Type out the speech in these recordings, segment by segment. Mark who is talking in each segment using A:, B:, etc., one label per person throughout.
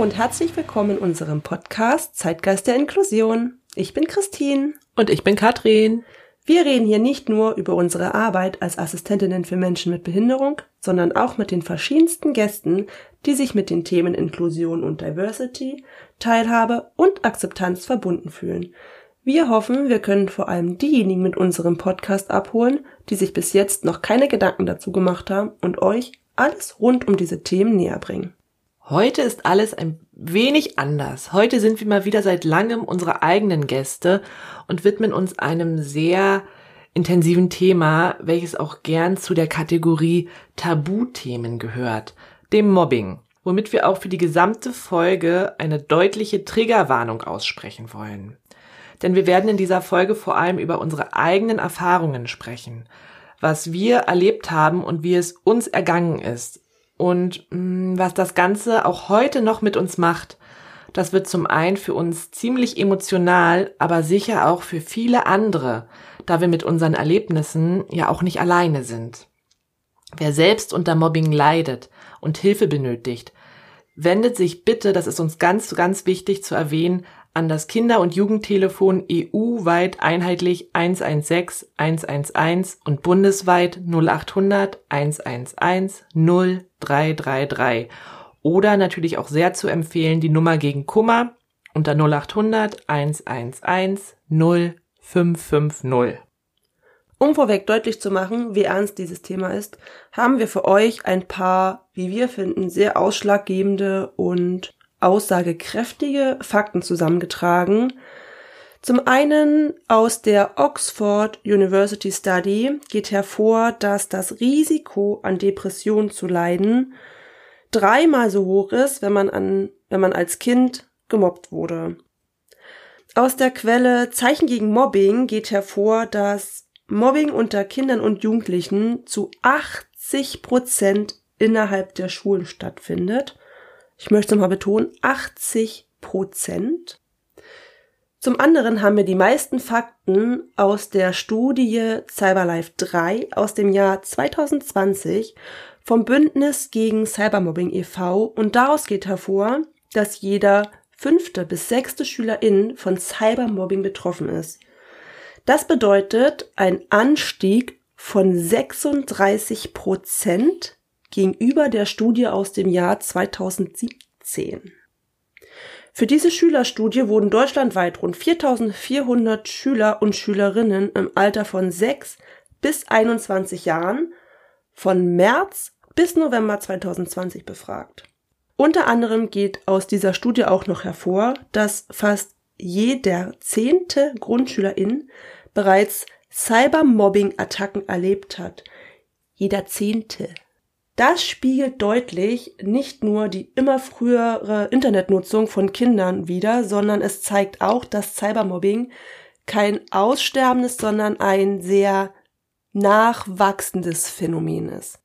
A: Hallo und herzlich willkommen in unserem Podcast Zeitgeist der Inklusion. Ich bin Christine.
B: Und ich bin Katrin.
A: Wir reden hier nicht nur über unsere Arbeit als Assistentinnen für Menschen mit Behinderung, sondern auch mit den verschiedensten Gästen, die sich mit den Themen Inklusion und Diversity, Teilhabe und Akzeptanz verbunden fühlen. Wir hoffen, wir können vor allem diejenigen mit unserem Podcast abholen, die sich bis jetzt noch keine Gedanken dazu gemacht haben und euch alles rund um diese Themen näher bringen.
B: Heute ist alles ein wenig anders. Heute sind wir mal wieder seit langem unsere eigenen Gäste und widmen uns einem sehr intensiven Thema, welches auch gern zu der Kategorie Tabuthemen gehört, dem Mobbing, womit wir auch für die gesamte Folge eine deutliche Triggerwarnung aussprechen wollen. Denn wir werden in dieser Folge vor allem über unsere eigenen Erfahrungen sprechen, was wir erlebt haben und wie es uns ergangen ist, und mh, mm, was das Ganze auch heute noch mit uns macht, das wird zum einen für uns ziemlich emotional, aber sicher auch für viele andere, da wir mit unseren Erlebnissen ja auch nicht alleine sind. Wer selbst unter Mobbing leidet und Hilfe benötigt, wendet sich bitte, das ist uns ganz, ganz wichtig zu erwähnen, an das Kinder- und Jugendtelefon EU-weit einheitlich 116 111 und bundesweit 0800 111 0333. Oder natürlich auch sehr zu empfehlen die Nummer gegen Kummer unter 0800 111 0550.
A: Um vorweg deutlich zu machen, wie ernst dieses Thema ist, haben wir für euch ein paar, wie wir finden, sehr ausschlaggebende und aussagekräftige Fakten zusammengetragen. Zum einen aus der Oxford University Study geht hervor, dass das Risiko an Depressionen zu leiden dreimal so hoch ist, wenn man an, wenn man als Kind gemobbt wurde. Aus der Quelle Zeichen gegen Mobbing geht hervor, dass Mobbing unter Kindern und Jugendlichen zu 80 Prozent innerhalb der Schulen stattfindet ich möchte mal betonen, 80 Prozent. Zum anderen haben wir die meisten Fakten aus der Studie Cyberlife 3 aus dem Jahr 2020 vom Bündnis gegen Cybermobbing e.V. und daraus geht hervor, dass jeder fünfte bis sechste Schülerin von Cybermobbing betroffen ist. Das bedeutet ein Anstieg von 36 Prozent gegenüber der Studie aus dem Jahr 2017. Für diese Schülerstudie wurden deutschlandweit rund 4400 Schüler und Schülerinnen im Alter von 6 bis 21 Jahren von März bis November 2020 befragt. Unter anderem geht aus dieser Studie auch noch hervor, dass fast jeder zehnte Grundschülerin bereits Cybermobbing-Attacken erlebt hat. Jeder zehnte. Das spiegelt deutlich nicht nur die immer frühere Internetnutzung von Kindern wider, sondern es zeigt auch, dass Cybermobbing kein aussterbendes, sondern ein sehr nachwachsendes Phänomen ist.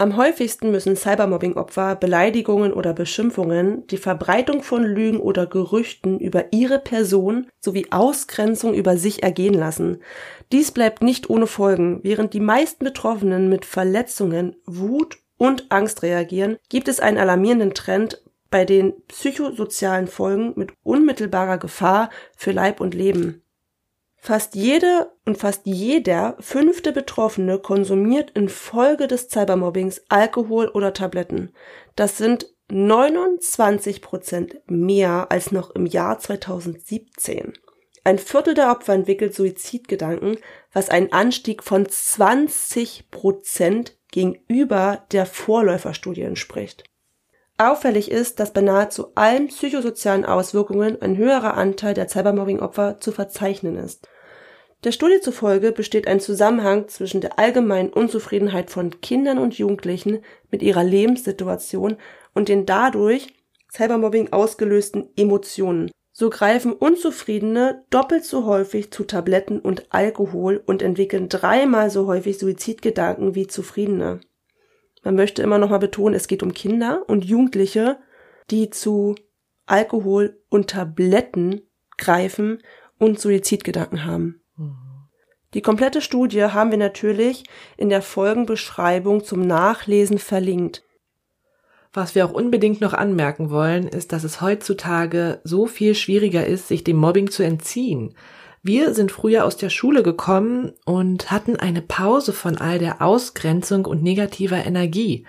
A: Am häufigsten müssen Cybermobbing-Opfer Beleidigungen oder Beschimpfungen, die Verbreitung von Lügen oder Gerüchten über ihre Person sowie Ausgrenzung über sich ergehen lassen. Dies bleibt nicht ohne Folgen. Während die meisten Betroffenen mit Verletzungen, Wut und Angst reagieren, gibt es einen alarmierenden Trend bei den psychosozialen Folgen mit unmittelbarer Gefahr für Leib und Leben. Fast jede und fast jeder fünfte Betroffene konsumiert infolge des Cybermobbings Alkohol oder Tabletten. Das sind 29 Prozent mehr als noch im Jahr 2017. Ein Viertel der Opfer entwickelt Suizidgedanken, was ein Anstieg von 20 Prozent gegenüber der Vorläuferstudie entspricht. Auffällig ist, dass bei nahezu allen psychosozialen Auswirkungen ein höherer Anteil der Cybermobbing-Opfer zu verzeichnen ist. Der Studie zufolge besteht ein Zusammenhang zwischen der allgemeinen Unzufriedenheit von Kindern und Jugendlichen mit ihrer Lebenssituation und den dadurch Cybermobbing ausgelösten Emotionen. So greifen Unzufriedene doppelt so häufig zu Tabletten und Alkohol und entwickeln dreimal so häufig Suizidgedanken wie Zufriedene. Man möchte immer noch mal betonen, es geht um Kinder und Jugendliche, die zu Alkohol und Tabletten greifen und Suizidgedanken haben. Die komplette Studie haben wir natürlich in der Folgenbeschreibung zum Nachlesen verlinkt.
B: Was wir auch unbedingt noch anmerken wollen, ist, dass es heutzutage so viel schwieriger ist, sich dem Mobbing zu entziehen. Wir sind früher aus der Schule gekommen und hatten eine Pause von all der Ausgrenzung und negativer Energie.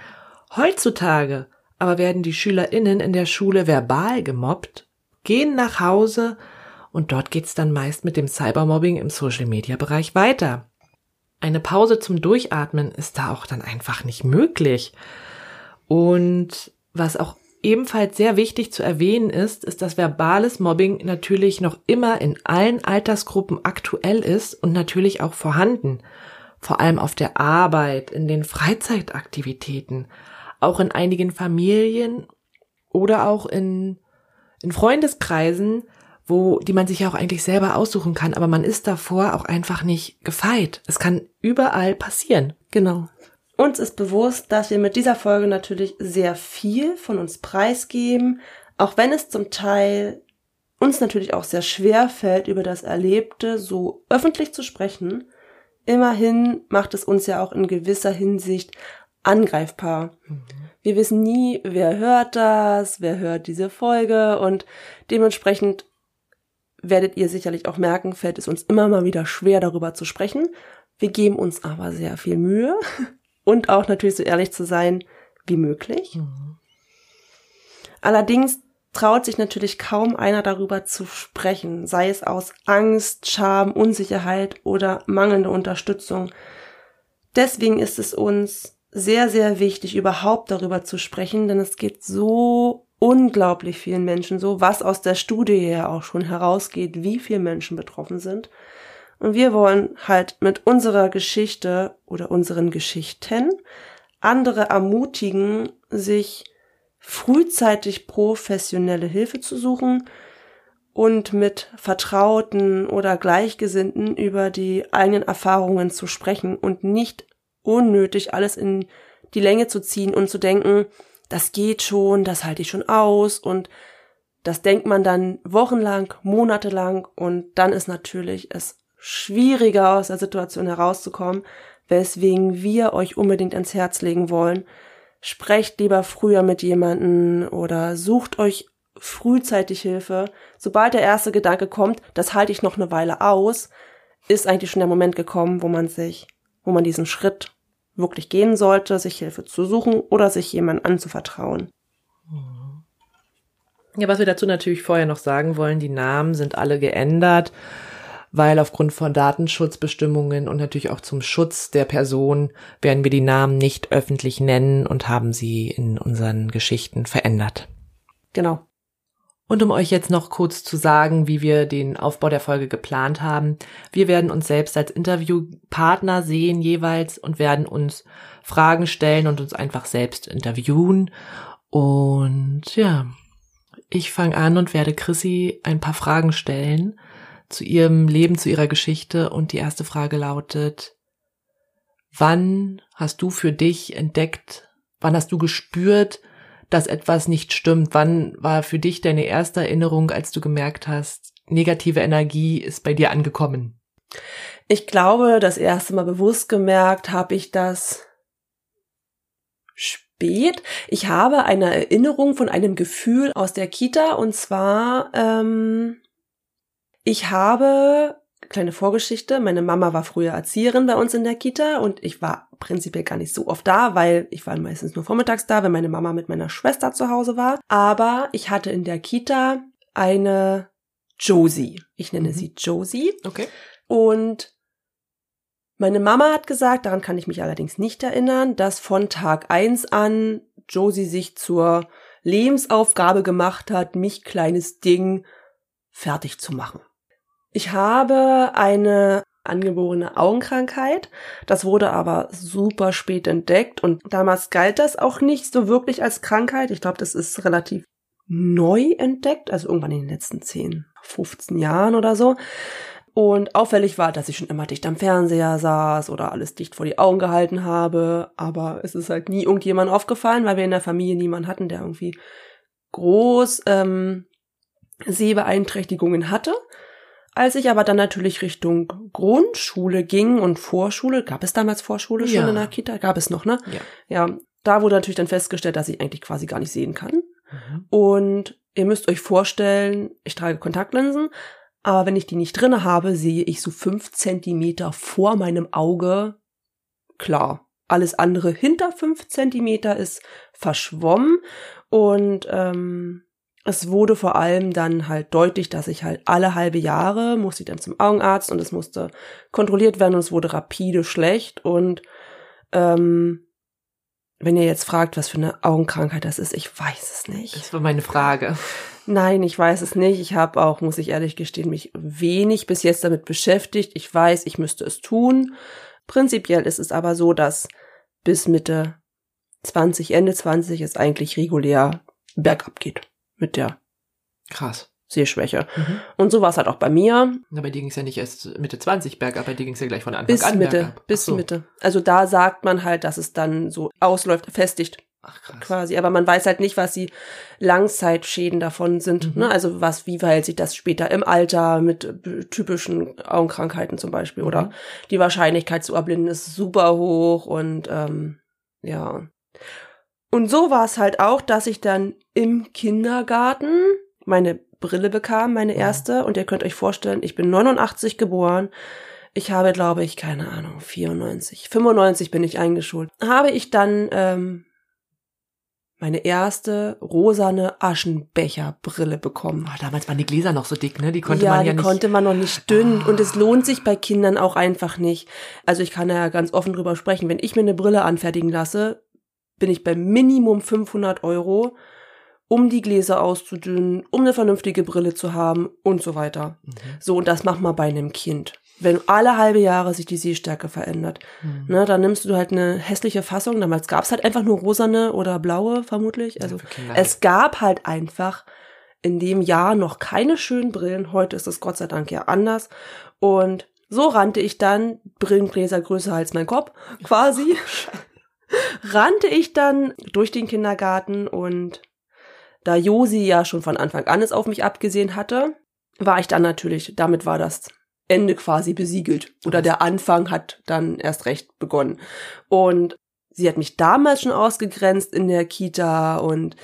B: Heutzutage aber werden die SchülerInnen in der Schule verbal gemobbt, gehen nach Hause und dort geht's dann meist mit dem Cybermobbing im Social Media Bereich weiter. Eine Pause zum Durchatmen ist da auch dann einfach nicht möglich. Und was auch ebenfalls sehr wichtig zu erwähnen ist, ist, dass verbales Mobbing natürlich noch immer in allen Altersgruppen aktuell ist und natürlich auch vorhanden. Vor allem auf der Arbeit, in den Freizeitaktivitäten, auch in einigen Familien oder auch in, in Freundeskreisen, wo, die man sich ja auch eigentlich selber aussuchen kann, aber man ist davor auch einfach nicht gefeit. Es kann überall passieren.
A: Genau. Uns ist bewusst, dass wir mit dieser Folge natürlich sehr viel von uns preisgeben, auch wenn es zum Teil uns natürlich auch sehr schwer fällt, über das Erlebte so öffentlich zu sprechen. Immerhin macht es uns ja auch in gewisser Hinsicht angreifbar. Mhm. Wir wissen nie, wer hört das, wer hört diese Folge und dementsprechend werdet ihr sicherlich auch merken, fällt es uns immer mal wieder schwer, darüber zu sprechen. Wir geben uns aber sehr viel Mühe und auch natürlich so ehrlich zu sein wie möglich. Mhm. Allerdings traut sich natürlich kaum einer darüber zu sprechen, sei es aus Angst, Scham, Unsicherheit oder mangelnde Unterstützung. Deswegen ist es uns sehr, sehr wichtig, überhaupt darüber zu sprechen, denn es geht so unglaublich vielen Menschen so, was aus der Studie ja auch schon herausgeht, wie viele Menschen betroffen sind. Und wir wollen halt mit unserer Geschichte oder unseren Geschichten andere ermutigen, sich frühzeitig professionelle Hilfe zu suchen und mit Vertrauten oder Gleichgesinnten über die eigenen Erfahrungen zu sprechen und nicht unnötig alles in die Länge zu ziehen und zu denken, das geht schon, das halte ich schon aus und das denkt man dann wochenlang, monatelang und dann ist natürlich es schwieriger aus der Situation herauszukommen, weswegen wir euch unbedingt ans Herz legen wollen. Sprecht lieber früher mit jemanden oder sucht euch frühzeitig Hilfe. Sobald der erste Gedanke kommt, das halte ich noch eine Weile aus, ist eigentlich schon der Moment gekommen, wo man sich, wo man diesen Schritt wirklich gehen sollte, sich Hilfe zu suchen oder sich jemandem anzuvertrauen.
B: Ja, was wir dazu natürlich vorher noch sagen wollen, die Namen sind alle geändert weil aufgrund von Datenschutzbestimmungen und natürlich auch zum Schutz der Person werden wir die Namen nicht öffentlich nennen und haben sie in unseren Geschichten verändert.
A: Genau.
B: Und um euch jetzt noch kurz zu sagen, wie wir den Aufbau der Folge geplant haben. Wir werden uns selbst als Interviewpartner sehen jeweils und werden uns Fragen stellen und uns einfach selbst interviewen. Und ja, ich fange an und werde Chrissy ein paar Fragen stellen zu ihrem Leben, zu ihrer Geschichte. Und die erste Frage lautet, wann hast du für dich entdeckt, wann hast du gespürt, dass etwas nicht stimmt? Wann war für dich deine erste Erinnerung, als du gemerkt hast, negative Energie ist bei dir angekommen?
A: Ich glaube, das erste Mal bewusst gemerkt habe ich das spät. Ich habe eine Erinnerung von einem Gefühl aus der Kita und zwar ähm, ich habe kleine Vorgeschichte. Meine Mama war früher Erzieherin bei uns in der Kita und ich war prinzipiell gar nicht so oft da, weil ich war meistens nur vormittags da, wenn meine Mama mit meiner Schwester zu Hause war. Aber ich hatte in der Kita eine Josie. Ich nenne mhm. sie Josie.
B: Okay.
A: Und meine Mama hat gesagt, daran kann ich mich allerdings nicht erinnern, dass von Tag eins an Josie sich zur Lebensaufgabe gemacht hat, mich kleines Ding fertig zu machen. Ich habe eine angeborene Augenkrankheit. Das wurde aber super spät entdeckt und damals galt das auch nicht so wirklich als Krankheit. Ich glaube, das ist relativ neu entdeckt, also irgendwann in den letzten 10, 15 Jahren oder so. Und auffällig war, dass ich schon immer dicht am Fernseher saß oder alles dicht vor die Augen gehalten habe. Aber es ist halt nie irgendjemand aufgefallen, weil wir in der Familie niemanden hatten, der irgendwie groß ähm, Sehbeeinträchtigungen hatte. Als ich aber dann natürlich Richtung Grundschule ging und Vorschule, gab es damals Vorschule schon
B: Ja.
A: in der Kita? Gab es noch, ne?
B: Ja.
A: Ja, da wurde natürlich dann festgestellt, dass ich eigentlich quasi gar nicht sehen kann.
B: Mhm.
A: Und ihr müsst euch vorstellen, ich trage Kontaktlinsen, aber wenn ich die nicht drinne habe, sehe ich so fünf Zentimeter vor meinem Auge klar. Alles andere hinter fünf Zentimeter ist verschwommen und ähm, es wurde vor allem dann halt deutlich, dass ich halt alle halbe Jahre musste ich dann zum Augenarzt und es musste kontrolliert werden und es wurde rapide schlecht und ähm, wenn ihr jetzt fragt, was für eine Augenkrankheit das ist, ich weiß es nicht.
B: Das war meine Frage.
A: Nein, ich weiß es nicht. Ich habe auch, muss ich ehrlich gestehen, mich wenig bis jetzt damit beschäftigt. Ich weiß, ich müsste es tun. Prinzipiell ist es aber so, dass bis Mitte 20, Ende 20 es eigentlich regulär bergab geht mit der
B: Krass.
A: Sehschwäche.
B: Mhm.
A: Und so war es halt auch bei mir.
B: Na, bei dir ging es ja nicht erst Mitte 20 bergab, bei dir ging es ja gleich von Anfang
A: Bis
B: an
A: Mitte,
B: bergab.
A: Bis
B: so.
A: Mitte. Also da sagt man halt, dass es dann so ausläuft, festigt
B: Ach krass.
A: quasi. Aber man weiß halt nicht, was die Langzeitschäden davon sind.
B: Mhm.
A: Ne? Also was, wie verhält sich das später im Alter mit typischen Augenkrankheiten zum Beispiel. Oder
B: Mhm.
A: die Wahrscheinlichkeit zu erblinden ist super hoch und ähm, ja. Und so war es halt auch, dass ich dann im Kindergarten meine Brille bekam, meine
B: Mhm.
A: erste. Und ihr könnt euch vorstellen, ich bin 89 geboren. Ich habe, glaube ich, keine Ahnung, 94, 95 bin ich eingeschult. Habe ich dann ähm, meine erste rosane Aschenbecherbrille bekommen.
B: Oh, damals waren die Gläser noch so dick, ne? Die konnte
A: ja,
B: man ja
A: die
B: nicht.
A: konnte man noch nicht dünn
B: Ah.
A: und es lohnt sich bei Kindern auch einfach nicht. Also ich kann ja ganz offen drüber sprechen. Wenn ich mir eine Brille anfertigen lasse, bin ich bei Minimum 500 Euro, um die Gläser auszudünnen, um eine vernünftige Brille zu haben und so weiter.
B: Mhm.
A: So, und das macht man bei einem Kind. Wenn alle halbe Jahre sich die Sehstärke verändert,
B: Mhm.
A: ne, dann nimmst du halt eine hässliche Fassung. Damals gab es halt einfach nur rosane oder blaue, vermutlich. Also
B: Kinder
A: es gab halt einfach in dem Jahr noch keine schönen Brillen. Heute ist es Gott sei Dank ja anders. Und so rannte ich dann, Brillengläser größer als mein Kopf, quasi, rannte ich dann durch den Kindergarten und da Josi ja schon von Anfang an es auf mich abgesehen hatte, war ich dann natürlich, damit war das Ende quasi besiegelt. Oder der Anfang hat dann erst recht begonnen. Und sie hat mich damals schon ausgegrenzt in der Kita und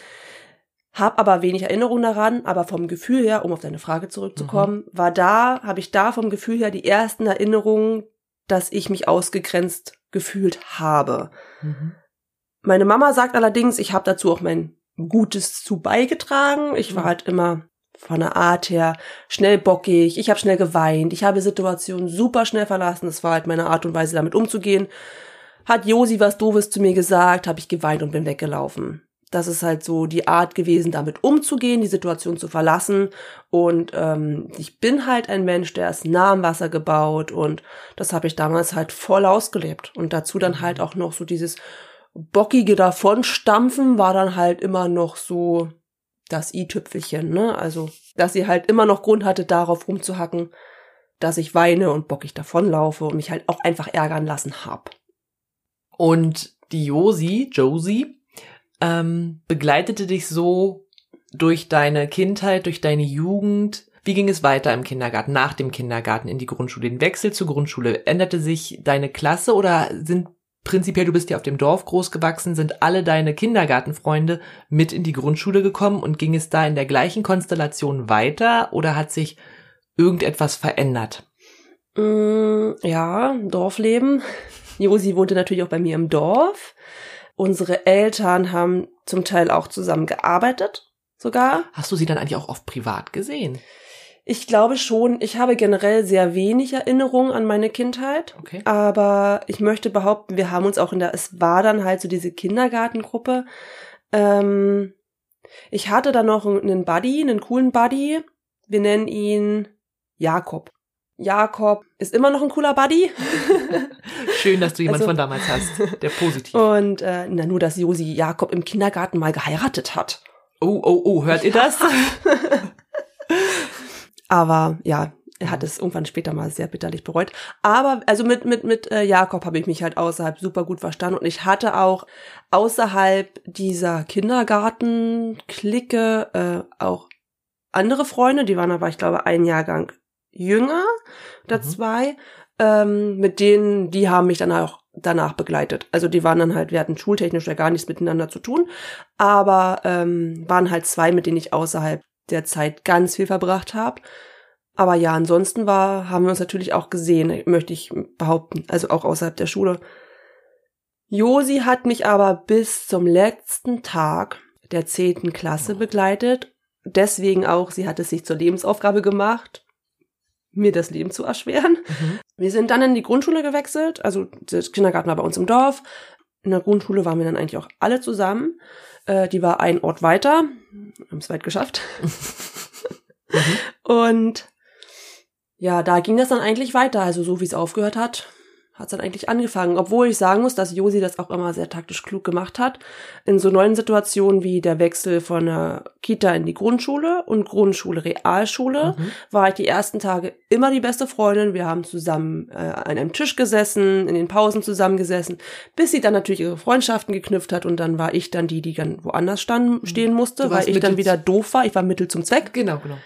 A: habe aber wenig Erinnerung daran, aber vom Gefühl her, um auf deine Frage zurückzukommen, war da, habe ich da vom Gefühl her die ersten Erinnerungen, dass ich mich ausgegrenzt gefühlt habe.
B: Mhm.
A: Meine Mama sagt allerdings, ich habe dazu auch mein Gutes zu beigetragen. Ich war
B: Mhm.
A: halt immer von der Art her schnell bockig, ich habe schnell geweint, ich habe Situationen super schnell verlassen. Das war halt meine Art und Weise, damit umzugehen. Hat Josi was Doofes zu mir gesagt, habe ich geweint und bin weggelaufen. Das ist halt so die Art gewesen, damit umzugehen, die Situation zu verlassen. Und ähm, ich bin halt ein Mensch, der ist nah am Wasser gebaut und das habe ich damals halt voll ausgelebt. Und dazu dann halt auch noch so dieses bockige Davonstampfen war dann halt immer noch so das i-Tüpfelchen, ne? Also, dass sie halt immer noch Grund hatte, darauf rumzuhacken, dass ich weine und bockig davonlaufe und mich halt auch einfach ärgern lassen hab.
B: Und die Josi, Josie, ähm, begleitete dich so durch deine Kindheit, durch deine Jugend. Wie ging es weiter im Kindergarten, nach dem Kindergarten in die Grundschule? Den Wechsel zur Grundschule, änderte sich deine Klasse oder sind prinzipiell, du bist ja auf dem Dorf groß gewachsen, sind alle deine Kindergartenfreunde mit in die Grundschule gekommen und ging es da in der gleichen Konstellation weiter oder hat sich irgendetwas verändert?
A: Mm, ja, Dorfleben. Josi wohnte natürlich auch bei mir im Dorf. Unsere Eltern haben zum Teil auch zusammen gearbeitet, sogar.
B: Hast du sie dann eigentlich auch oft privat gesehen?
A: Ich glaube schon, ich habe generell sehr wenig Erinnerungen an meine Kindheit.
B: Okay.
A: Aber ich möchte behaupten, wir haben uns auch in der, es war dann halt so diese Kindergartengruppe. Ähm, Ich hatte dann noch einen Buddy, einen coolen Buddy. Wir nennen ihn Jakob. Jakob ist immer noch ein cooler Buddy.
B: Schön, dass du jemanden
A: Also-
B: von damals hast, der positiv.
A: Und äh, na, nur, dass Josi Jakob im Kindergarten mal geheiratet hat.
B: Oh, oh, oh, hört ihr das?
A: Aber ja, er hat es irgendwann später mal sehr bitterlich bereut. Aber also mit mit mit äh, Jakob habe ich mich halt außerhalb super gut verstanden und ich hatte auch außerhalb dieser Kindergarten-Clique äh, auch andere Freunde, die waren aber ich glaube ein Jahrgang jünger oder
B: Mhm.
A: zwei, ähm, mit denen die haben mich dann auch danach begleitet. Also die waren dann halt, wir hatten schultechnisch ja gar nichts miteinander zu tun, aber ähm, waren halt zwei, mit denen ich außerhalb der Zeit ganz viel verbracht habe. Aber ja, ansonsten war, haben wir uns natürlich auch gesehen, möchte ich behaupten, also auch außerhalb der Schule. Josi hat mich aber bis zum letzten Tag der zehnten Klasse begleitet. Deswegen auch, sie hat es sich zur Lebensaufgabe gemacht, mir das Leben zu erschweren.
B: Mhm.
A: Wir sind dann in die Grundschule gewechselt, also der Kindergarten war bei uns im Dorf. In der Grundschule waren wir dann eigentlich auch alle zusammen. Äh, die war ein Ort weiter, haben es weit geschafft. Und ja, da ging das dann eigentlich weiter. Also so wie es aufgehört hat, hat es dann eigentlich angefangen. Obwohl ich sagen muss, dass Josi das auch immer sehr taktisch klug gemacht hat. In so neuen Situationen wie der Wechsel von der Kita in die Grundschule und Grundschule Realschule
B: Mhm.
A: war ich die ersten Tage immer die beste Freundin. Wir haben zusammen äh, an einem Tisch gesessen, in den Pausen zusammengesessen, bis sie dann natürlich ihre Freundschaften geknüpft hat und dann war ich dann die, die dann woanders stand, stehen musste, weil ich dann wieder doof war. Ich war Mittel zum Zweck.
B: Genau, genau.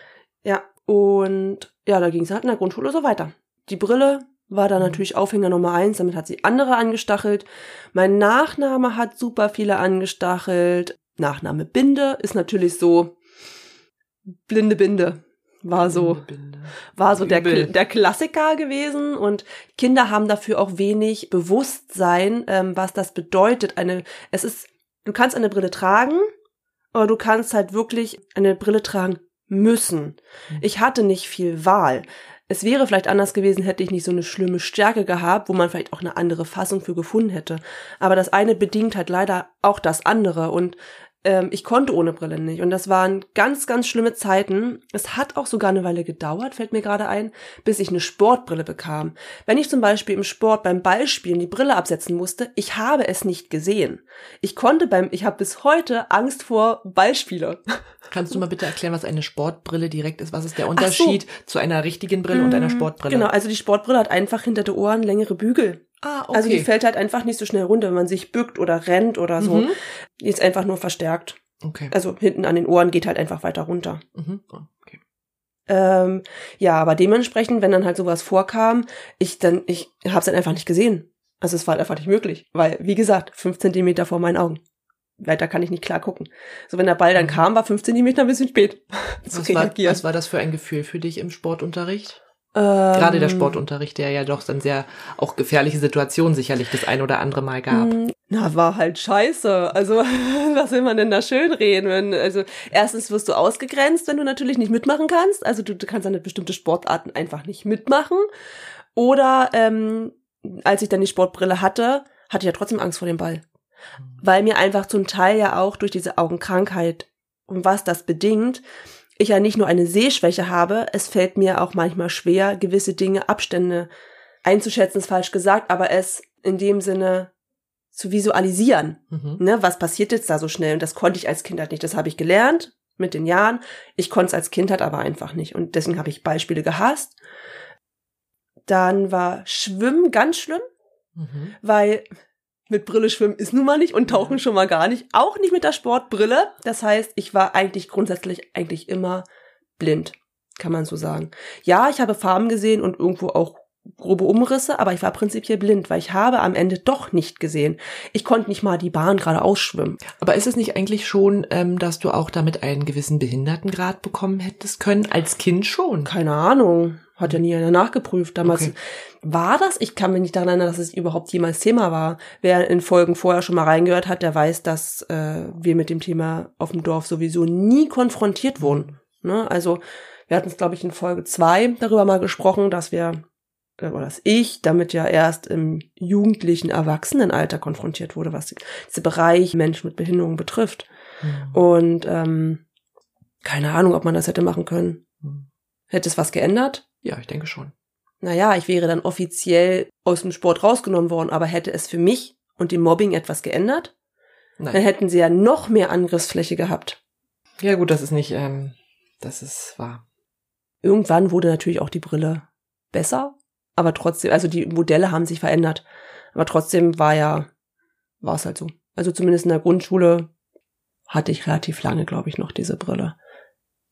A: Ja, und ja, da ging es halt in der Grundschule so weiter. Die Brille war
B: Mhm.
A: dann natürlich Aufhänger Nummer eins, damit hat sie andere angestachelt. Mein Nachname hat super viele angestachelt. Nachname Binde ist natürlich so blinde Binde. War so,
B: Binde.
A: war so der, der Klassiker gewesen und Kinder haben dafür auch wenig Bewusstsein, ähm, was das bedeutet. Eine, es ist, du kannst eine Brille tragen, aber du kannst halt wirklich eine Brille tragen müssen. Ich hatte nicht viel Wahl. Es wäre vielleicht anders gewesen, hätte ich nicht so eine schlimme Stärke gehabt, wo man vielleicht auch eine andere Fassung für gefunden hätte. Aber das eine bedingt halt leider auch das andere und ähm, ich konnte ohne Brille nicht. Und das waren ganz, ganz schlimme Zeiten. Es hat auch sogar eine Weile gedauert, fällt mir gerade ein, bis ich eine Sportbrille bekam. Wenn ich zum Beispiel im Sport beim Ballspielen die Brille absetzen musste, ich habe es nicht gesehen. Ich konnte beim, ich habe bis heute Angst vor Ballspiele.
B: Kannst du mal bitte erklären, was eine Sportbrille direkt ist? Was ist der
A: so.
B: Unterschied zu einer richtigen Brille und einer Sportbrille?
A: Genau, also die Sportbrille hat einfach hinter den Ohren längere Bügel.
B: Ah, okay.
A: Also die fällt halt einfach nicht so schnell runter, wenn man sich bückt oder rennt oder so.
B: Mhm.
A: Die ist einfach nur verstärkt.
B: okay.
A: Also hinten an den Ohren geht halt einfach weiter runter.
B: Mhm. Oh, okay.
A: Ähm, ja, aber dementsprechend, wenn dann halt sowas vorkam, ich dann, ich hab's dann einfach nicht gesehen. Also es war halt einfach nicht möglich, weil, wie gesagt, fünf Zentimeter vor meinen Augen. Weiter kann ich nicht klar gucken. So, wenn der Ball dann kam, war fünf Zentimeter ein bisschen spät
B: Was war, was war das für ein Gefühl für dich im Sportunterricht?
A: Ähm,
B: Gerade der Sportunterricht, der ja doch dann sehr auch gefährliche Situationen sicherlich das ein oder andere Mal gab.
A: Mm, Na, war halt scheiße. Also, was will man denn da schön reden? Wenn, also, erstens wirst du ausgegrenzt, wenn du natürlich nicht mitmachen kannst. Also, du, du kannst eine bestimmte Sportarten einfach nicht mitmachen. Oder, ähm, als ich dann die Sportbrille hatte, hatte ich ja trotzdem Angst vor dem Ball. Weil mir einfach zum Teil ja auch durch diese Augenkrankheit und was das bedingt, ich ja nicht nur eine Sehschwäche habe, es fällt mir auch manchmal schwer, gewisse Dinge, Abstände einzuschätzen, ist falsch gesagt, aber es in dem Sinne zu visualisieren.
B: Mhm.
A: Ne, was passiert jetzt da so schnell? Und das konnte ich als Kind halt nicht. Das habe ich gelernt mit den Jahren. Ich konnte es als Kind halt aber einfach nicht. Und deswegen habe ich Beispiele gehasst. Dann war Schwimmen ganz schlimm,
B: Mhm.
A: weil mit Brille schwimmen ist nun mal nicht und tauchen schon mal gar nicht. Auch nicht mit der Sportbrille. Das heißt, ich war eigentlich grundsätzlich eigentlich immer blind, kann man so sagen. Ja, ich habe Farben gesehen und irgendwo auch grobe Umrisse, aber ich war prinzipiell blind, weil ich habe am Ende doch nicht gesehen. Ich konnte nicht mal die Bahn gerade ausschwimmen.
B: Aber ist es nicht eigentlich schon, ähm, dass du auch damit einen gewissen Behindertengrad bekommen hättest können? Als Kind schon.
A: Keine Ahnung. Hat ja nie einer nachgeprüft. Damals
B: Okay.
A: war das, ich kann mich nicht daran erinnern, dass es überhaupt jemals Thema war. Wer in Folgen vorher schon mal reingehört hat, der weiß, dass äh, wir mit dem Thema auf dem Dorf sowieso nie konfrontiert wurden. Ne? Also wir hatten es, glaube ich, in Folge zwei darüber mal gesprochen, dass wir, äh, oder dass ich damit ja erst im jugendlichen Erwachsenenalter konfrontiert wurde, was die- dieser Bereich Menschen mit Behinderung betrifft.
B: Mhm.
A: Und ähm, keine Ahnung, ob man das hätte machen können.
B: Mhm.
A: Hätte es was geändert?
B: Ja, ich denke schon.
A: Naja, ich wäre dann offiziell aus dem Sport rausgenommen worden, aber hätte es für mich und dem Mobbing etwas geändert?
B: Nein.
A: Dann hätten sie ja noch mehr Angriffsfläche gehabt.
B: Ja, gut, das ist nicht, ähm, das ist wahr.
A: Irgendwann wurde natürlich auch die Brille besser, aber trotzdem, also die Modelle haben sich verändert. Aber trotzdem war ja, war es halt so. Also zumindest in der Grundschule hatte ich relativ lange, glaube ich, noch diese Brille.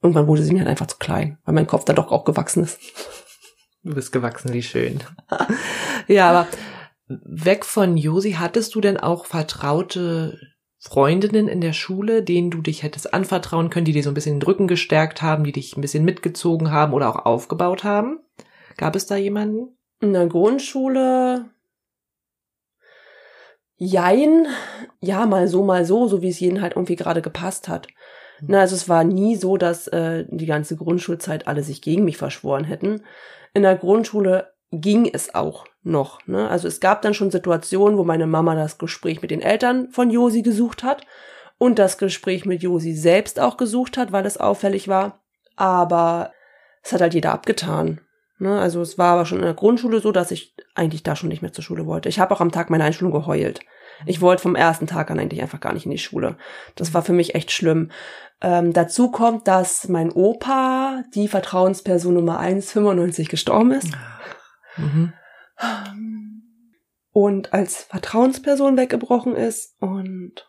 A: Irgendwann wurde sie mir halt einfach zu klein, weil mein Kopf dann doch auch gewachsen ist.
B: Du bist gewachsen, wie schön. ja, aber weg von Josi, hattest du denn auch vertraute Freundinnen in der Schule, denen du dich hättest anvertrauen können, die dir so ein bisschen den Rücken gestärkt haben, die dich ein bisschen mitgezogen haben oder auch aufgebaut haben? Gab es da jemanden?
A: In der Grundschule, jein, ja, mal so, mal so, so wie es jeden halt irgendwie gerade gepasst hat. Na, also es war nie so, dass äh, die ganze Grundschulzeit alle sich gegen mich verschworen hätten. In der Grundschule ging es auch noch. Ne? Also es gab dann schon Situationen, wo meine Mama das Gespräch mit den Eltern von Josi gesucht hat und das Gespräch mit Josi selbst auch gesucht hat, weil es auffällig war. Aber es hat halt jeder abgetan. Ne? Also es war aber schon in der Grundschule so, dass ich eigentlich da schon nicht mehr zur Schule wollte. Ich habe auch am Tag meiner Einschulung geheult. Ich wollte vom ersten Tag an eigentlich einfach gar nicht in die Schule. Das war für mich echt schlimm. Ähm, dazu kommt, dass mein Opa, die Vertrauensperson Nummer 1,95 gestorben ist.
B: Mhm.
A: Und als Vertrauensperson weggebrochen ist. Und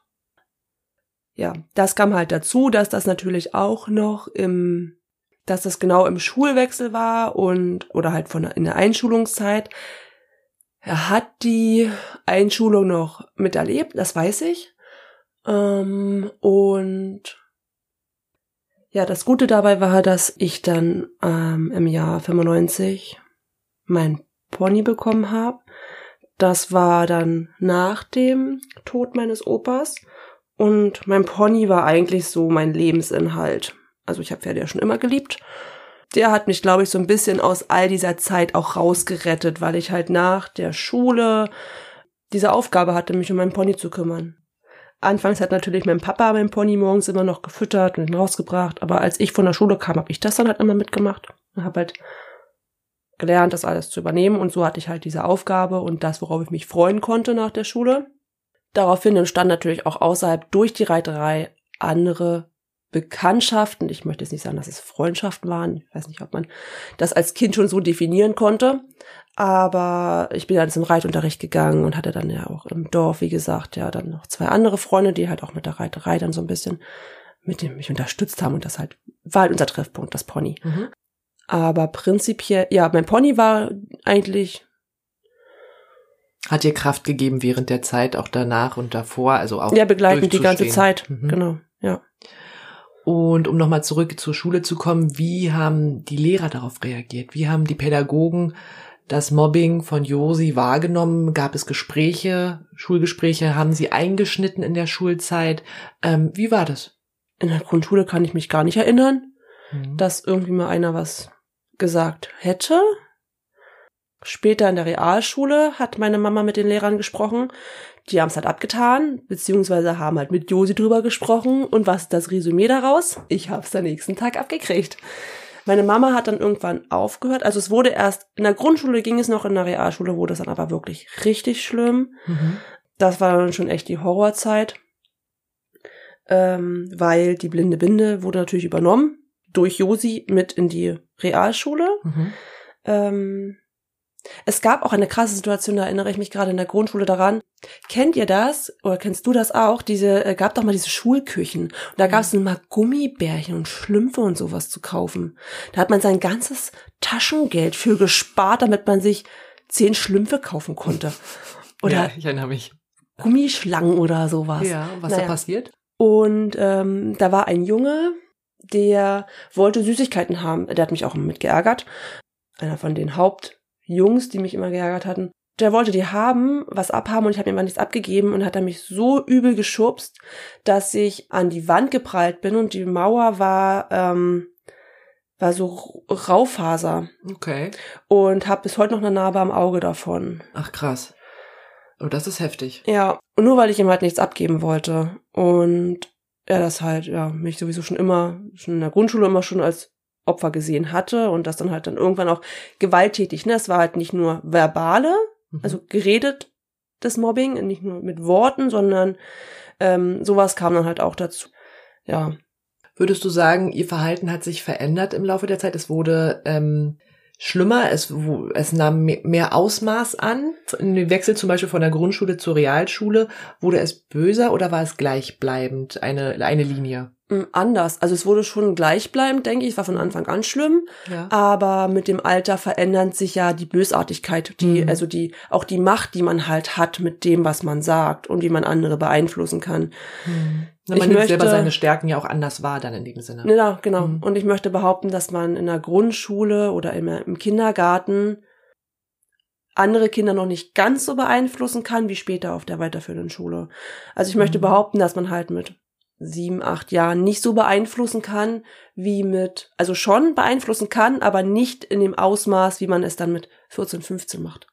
A: ja, das kam halt dazu, dass das natürlich auch noch im, dass das genau im Schulwechsel war und, oder halt von in der Einschulungszeit. Er hat die Einschulung noch miterlebt, das weiß ich. Ähm, und ja, das Gute dabei war, dass ich dann ähm, im Jahr 95 mein Pony bekommen habe. Das war dann nach dem Tod meines Opas. Und mein Pony war eigentlich so mein Lebensinhalt. Also ich habe Pferde ja schon immer geliebt. Der hat mich, glaube ich, so ein bisschen aus all dieser Zeit auch rausgerettet, weil ich halt nach der Schule diese Aufgabe hatte, mich um meinen Pony zu kümmern. Anfangs hat natürlich mein Papa mein Pony morgens immer noch gefüttert und ihn rausgebracht, aber als ich von der Schule kam, habe ich das dann halt immer mitgemacht und habe halt gelernt, das alles zu übernehmen und so hatte ich halt diese Aufgabe und das, worauf ich mich freuen konnte nach der Schule. Daraufhin entstanden natürlich auch außerhalb durch die Reiterei andere Bekanntschaften. Ich möchte jetzt nicht sagen, dass es Freundschaften waren. Ich weiß nicht, ob man das als Kind schon so definieren konnte. Aber ich bin dann zum Reitunterricht gegangen und hatte dann ja auch im Dorf, wie gesagt, ja dann noch zwei andere Freunde, die halt auch mit der Reiterei dann so ein bisschen mit dem mich unterstützt haben und das halt war halt unser Treffpunkt, das Pony.
B: Mhm.
A: Aber prinzipiell, ja, mein Pony war eigentlich
B: Hat dir Kraft gegeben während der Zeit, auch danach und davor, also auch
A: ja begleitend die ganze. Zeit.
B: Mhm.
A: Genau, ja.
B: Und um nochmal zurück zur Schule zu kommen, wie haben die Lehrer darauf reagiert? Wie haben die Pädagogen das Mobbing von Josi wahrgenommen? Gab es Gespräche, Schulgespräche? Haben sie eingeschnitten in der Schulzeit? Ähm, wie war das?
A: In der Grundschule kann ich mich gar nicht erinnern,
B: Mhm.
A: dass irgendwie mal einer was gesagt hätte. Später in der Realschule hat meine Mama mit den Lehrern gesprochen. Die haben es halt abgetan, beziehungsweise haben halt mit Josi drüber gesprochen. Und was ist das Resümee daraus? Ich habe es am nächsten Tag abgekriegt. Meine Mama hat dann irgendwann aufgehört. Also es wurde erst, in der Grundschule ging es noch, in der Realschule wurde es dann aber wirklich richtig schlimm.
B: Mhm.
A: Das war dann schon echt die Horrorzeit. Ähm, weil die blinde Binde wurde natürlich übernommen durch Josi mit in die Realschule.
B: Mhm.
A: Ähm, es gab auch eine krasse Situation, da erinnere ich mich gerade in der Grundschule daran. Kennt ihr das oder kennst du das auch? Diese äh, gab doch mal diese Schulküchen und da gab es immer Gummibärchen und Schlümpfe und sowas zu kaufen. Da hat man sein ganzes Taschengeld für gespart, damit man sich zehn Schlümpfe kaufen konnte oder
B: ja, ich erinnere mich.
A: Gummischlangen oder sowas.
B: Ja, was
A: Naja.
B: da passiert?
A: Und ähm, da war ein Junge, der wollte Süßigkeiten haben. Der hat mich auch mit geärgert. Einer von den Hauptjungs, die mich immer geärgert hatten. Der wollte die haben, was abhaben und ich habe ihm mal nichts abgegeben und hat er mich so übel geschubst, dass ich an die Wand geprallt bin und die Mauer war ähm, war so Raufaser
B: Okay.
A: und habe bis heute noch eine Narbe am Auge davon.
B: Ach krass. Oh, das ist heftig.
A: Ja, und nur weil ich ihm halt nichts abgeben wollte. Und er das halt, ja, mich sowieso schon immer, schon in der Grundschule immer schon als Opfer gesehen hatte und das dann halt dann irgendwann auch gewalttätig, ne? Es war halt nicht nur verbale,
B: Mhm.
A: also geredet, das Mobbing, nicht nur mit Worten, sondern ähm, sowas kam dann halt auch dazu. Ja,
B: Würdest du sagen, ihr Verhalten hat sich verändert im Laufe der Zeit? Es wurde ähm, schlimmer, es, es nahm me- mehr Ausmaß an. In dem Wechsel zum Beispiel von der Grundschule zur Realschule, wurde es böser oder war es gleichbleibend, eine, eine Linie?
A: Mm, anders. Also es wurde schon gleichbleibend, denke ich, es war von Anfang an schlimm,
B: Ja.
A: aber mit dem Alter verändert sich ja die Bösartigkeit, die,
B: Mhm.
A: also die, auch die Macht, die man halt hat mit dem, was man sagt und wie man andere beeinflussen kann.
B: Na,
A: Ich
B: man nimmt
A: möchte-
B: selber seine Stärken ja auch anders wahr dann in dem Sinne.
A: Ja, genau.
B: Mhm.
A: Und ich möchte behaupten, dass man in der Grundschule oder im, im Kindergarten andere Kinder noch nicht ganz so beeinflussen kann wie später auf der weiterführenden Schule. Also ich möchte
B: Mhm.
A: behaupten, dass man halt mit sieben, acht Jahren nicht so beeinflussen kann wie mit, also schon beeinflussen kann, aber nicht in dem Ausmaß, wie man es dann mit 14, 15 macht.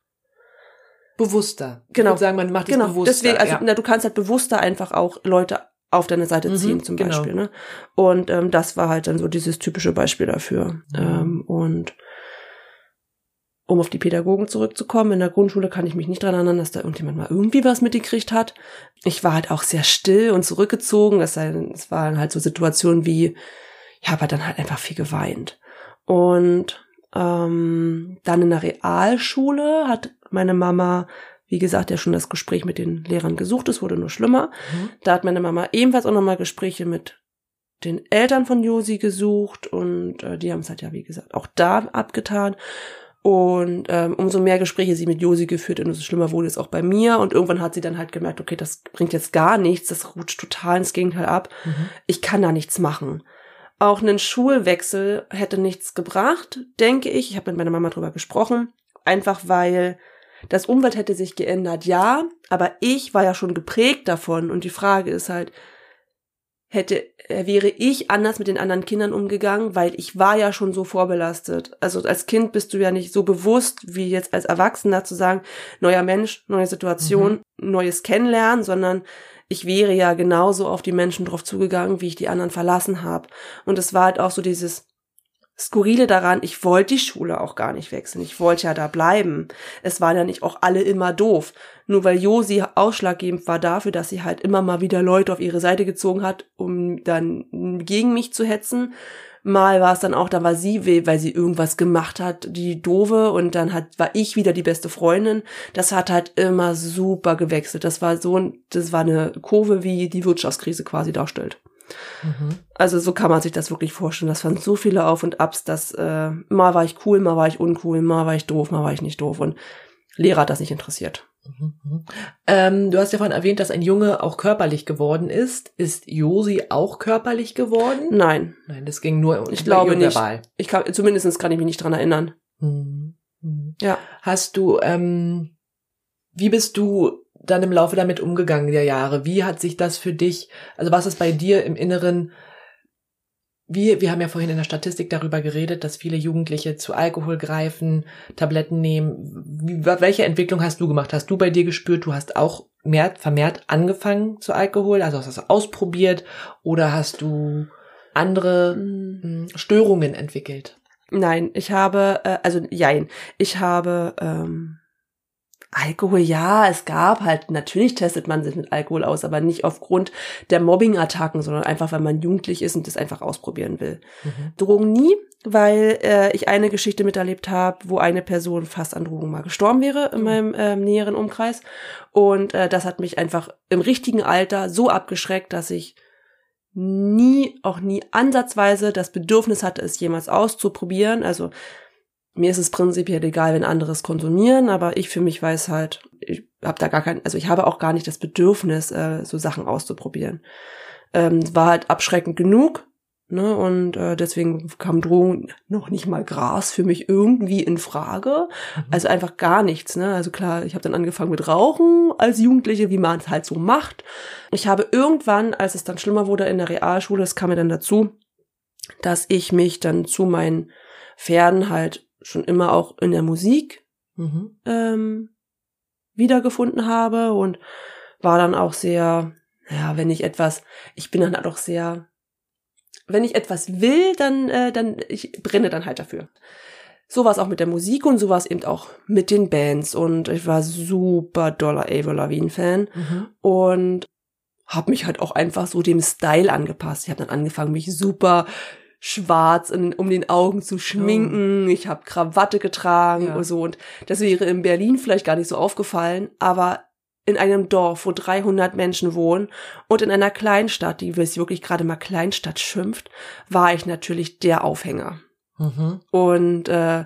B: Bewusster.
A: Genau.
B: Ich würde sagen, man macht es
A: Genau,
B: bewusster.
A: deswegen, also
B: ja.
A: na, du kannst halt bewusster einfach auch Leute auf deine Seite
B: Mhm,
A: ziehen, zum
B: genau.
A: Beispiel. Ne? Und ähm, das war halt dann so dieses typische Beispiel dafür. Ähm, und um auf die Pädagogen zurückzukommen, in der Grundschule kann ich mich nicht dran erinnern, dass da irgendjemand mal irgendwie was mitgekriegt hat. Ich war halt auch sehr still und zurückgezogen. Es waren halt so Situationen wie, ich habe dann halt einfach viel geweint. Und ähm, dann in der Realschule hat meine Mama, wie gesagt, ja schon das Gespräch mit den Lehrern gesucht. Es wurde nur schlimmer.
B: Mhm.
A: Da hat meine Mama ebenfalls auch nochmal Gespräche mit den Eltern von Josi gesucht und äh, die haben es halt ja, wie gesagt, auch da abgetan. Und ähm, umso mehr Gespräche sie mit Josi geführt, umso schlimmer wurde es auch bei mir. Und irgendwann hat sie dann halt gemerkt, okay, das bringt jetzt gar nichts, das rutscht total ins Gegenteil ab.
B: Mhm.
A: Ich kann da nichts machen. Auch einen Schulwechsel hätte nichts gebracht, denke ich. Ich habe mit meiner Mama drüber gesprochen. Einfach weil das Umfeld hätte sich geändert, ja, aber ich war ja schon geprägt davon. Und die Frage ist halt, hätte, wäre ich anders mit den anderen Kindern umgegangen, weil ich war ja schon so vorbelastet. Also als Kind bist du ja nicht so bewusst, wie jetzt als Erwachsener zu sagen, neuer Mensch, neue Situation, neues Kennenlernen, sondern ich wäre ja genauso auf die Menschen drauf zugegangen, wie ich die anderen verlassen habe. Und es war halt auch so dieses Skurrile daran, ich wollte die Schule auch gar nicht wechseln. Ich wollte ja da bleiben. Es waren ja nicht auch alle immer doof. Nur weil Josi ausschlaggebend war dafür, dass sie halt immer mal wieder Leute auf ihre Seite gezogen hat, um dann gegen mich zu hetzen. Mal war es dann auch, da war sie, weh, weil sie irgendwas gemacht hat, die doofe, und dann hat, war ich wieder die beste Freundin. Das hat halt immer super gewechselt. Das war so, das war eine Kurve, wie die Wirtschaftskrise quasi darstellt.
B: Mhm.
A: Also so kann man sich das wirklich vorstellen. Das waren so viele Auf und Abs, dass äh, mal war ich cool, mal war ich uncool, mal war ich doof, mal war ich nicht doof. Und Lehrer hat das nicht interessiert.
B: Mhm. Ähm, du hast ja vorhin erwähnt, dass ein Junge auch körperlich geworden ist. Ist Josi auch körperlich geworden?
A: Nein,
B: Nein, das ging nur
A: ich
B: über
A: glaube nicht.
B: verbal.
A: Ich kann, zumindest kann ich mich nicht dran erinnern.
B: Mhm. Mhm.
A: Ja.
B: Hast du, ähm, wie bist du dann im Laufe damit umgegangen der Jahre? Wie hat sich das für dich, also was ist bei dir im Inneren, wie, wir haben ja vorhin in der Statistik darüber geredet, dass viele Jugendliche zu Alkohol greifen, Tabletten nehmen. Wie, welche Entwicklung hast du gemacht? Hast du bei dir gespürt, du hast auch mehr, vermehrt angefangen zu Alkohol, also hast du das ausprobiert oder hast du andere
A: Mhm.
B: mh, Störungen entwickelt?
A: Nein, ich habe, äh, also jein, ich habe ähm, Alkohol, ja, es gab halt, natürlich testet man sich mit Alkohol aus, aber nicht aufgrund der Mobbing-Attacken, sondern einfach, weil man jugendlich ist und das einfach ausprobieren will.
B: Mhm.
A: Drogen nie, weil äh, ich eine Geschichte miterlebt habe, wo eine Person fast an Drogen mal gestorben wäre in
B: Mhm.
A: meinem ähm, näheren Umkreis. Und äh, das hat mich einfach im richtigen Alter so abgeschreckt, dass ich nie, auch nie ansatzweise das Bedürfnis hatte, es jemals auszuprobieren. Also mir ist es prinzipiell egal, wenn andere es konsumieren, aber ich für mich weiß halt, ich habe da gar kein, also ich habe auch gar nicht das Bedürfnis, äh, so Sachen auszuprobieren. Ähm, es war halt abschreckend genug, ne? Und äh, deswegen kam Drogen noch nicht mal Gras für mich irgendwie in Frage. Also einfach gar nichts, ne? Also klar, ich habe dann angefangen mit Rauchen als Jugendliche, wie man es halt so macht. Ich habe irgendwann, als es dann schlimmer wurde in der Realschule, es kam mir dann dazu, dass ich mich dann zu meinen Pferden halt schon immer auch in der Musik
B: Mhm.
A: ähm, wiedergefunden habe und war dann auch sehr, ja, wenn ich etwas, ich bin dann halt auch sehr, wenn ich etwas will, dann, äh, dann, ich brenne dann halt dafür. So war es auch mit der Musik und so war es eben auch mit den Bands. Und ich war super doller Avril Lavigne-Fan
B: Mhm.
A: und habe mich halt auch einfach so dem Style angepasst. Ich habe dann angefangen, mich super schwarz in, um den Augen zu schminken. Ich habe Krawatte getragen
B: Ja.
A: und so. Und das wäre in Berlin vielleicht gar nicht so aufgefallen, aber in einem Dorf, wo 300 Menschen wohnen und in einer Kleinstadt, die sich wirklich gerade mal Kleinstadt schimpft, war ich natürlich der Aufhänger.
B: Mhm.
A: Und äh,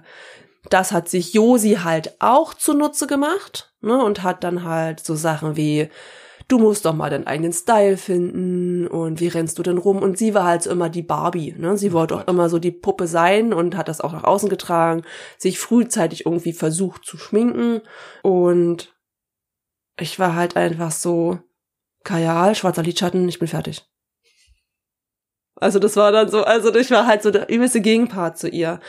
A: das hat sich Josi halt auch zunutze gemacht ne, und hat dann halt so Sachen wie, du musst doch mal deinen eigenen Style finden und wie rennst du denn rum? Und sie war halt so immer die Barbie. Ne? Sie wollte auch immer so die Puppe sein und hat das auch nach außen getragen, sich frühzeitig irgendwie versucht zu schminken und ich war halt einfach so, Kajal, schwarzer Lidschatten, ich bin fertig. Also das war dann so, also ich war halt so der übelste Gegenpart zu ihr.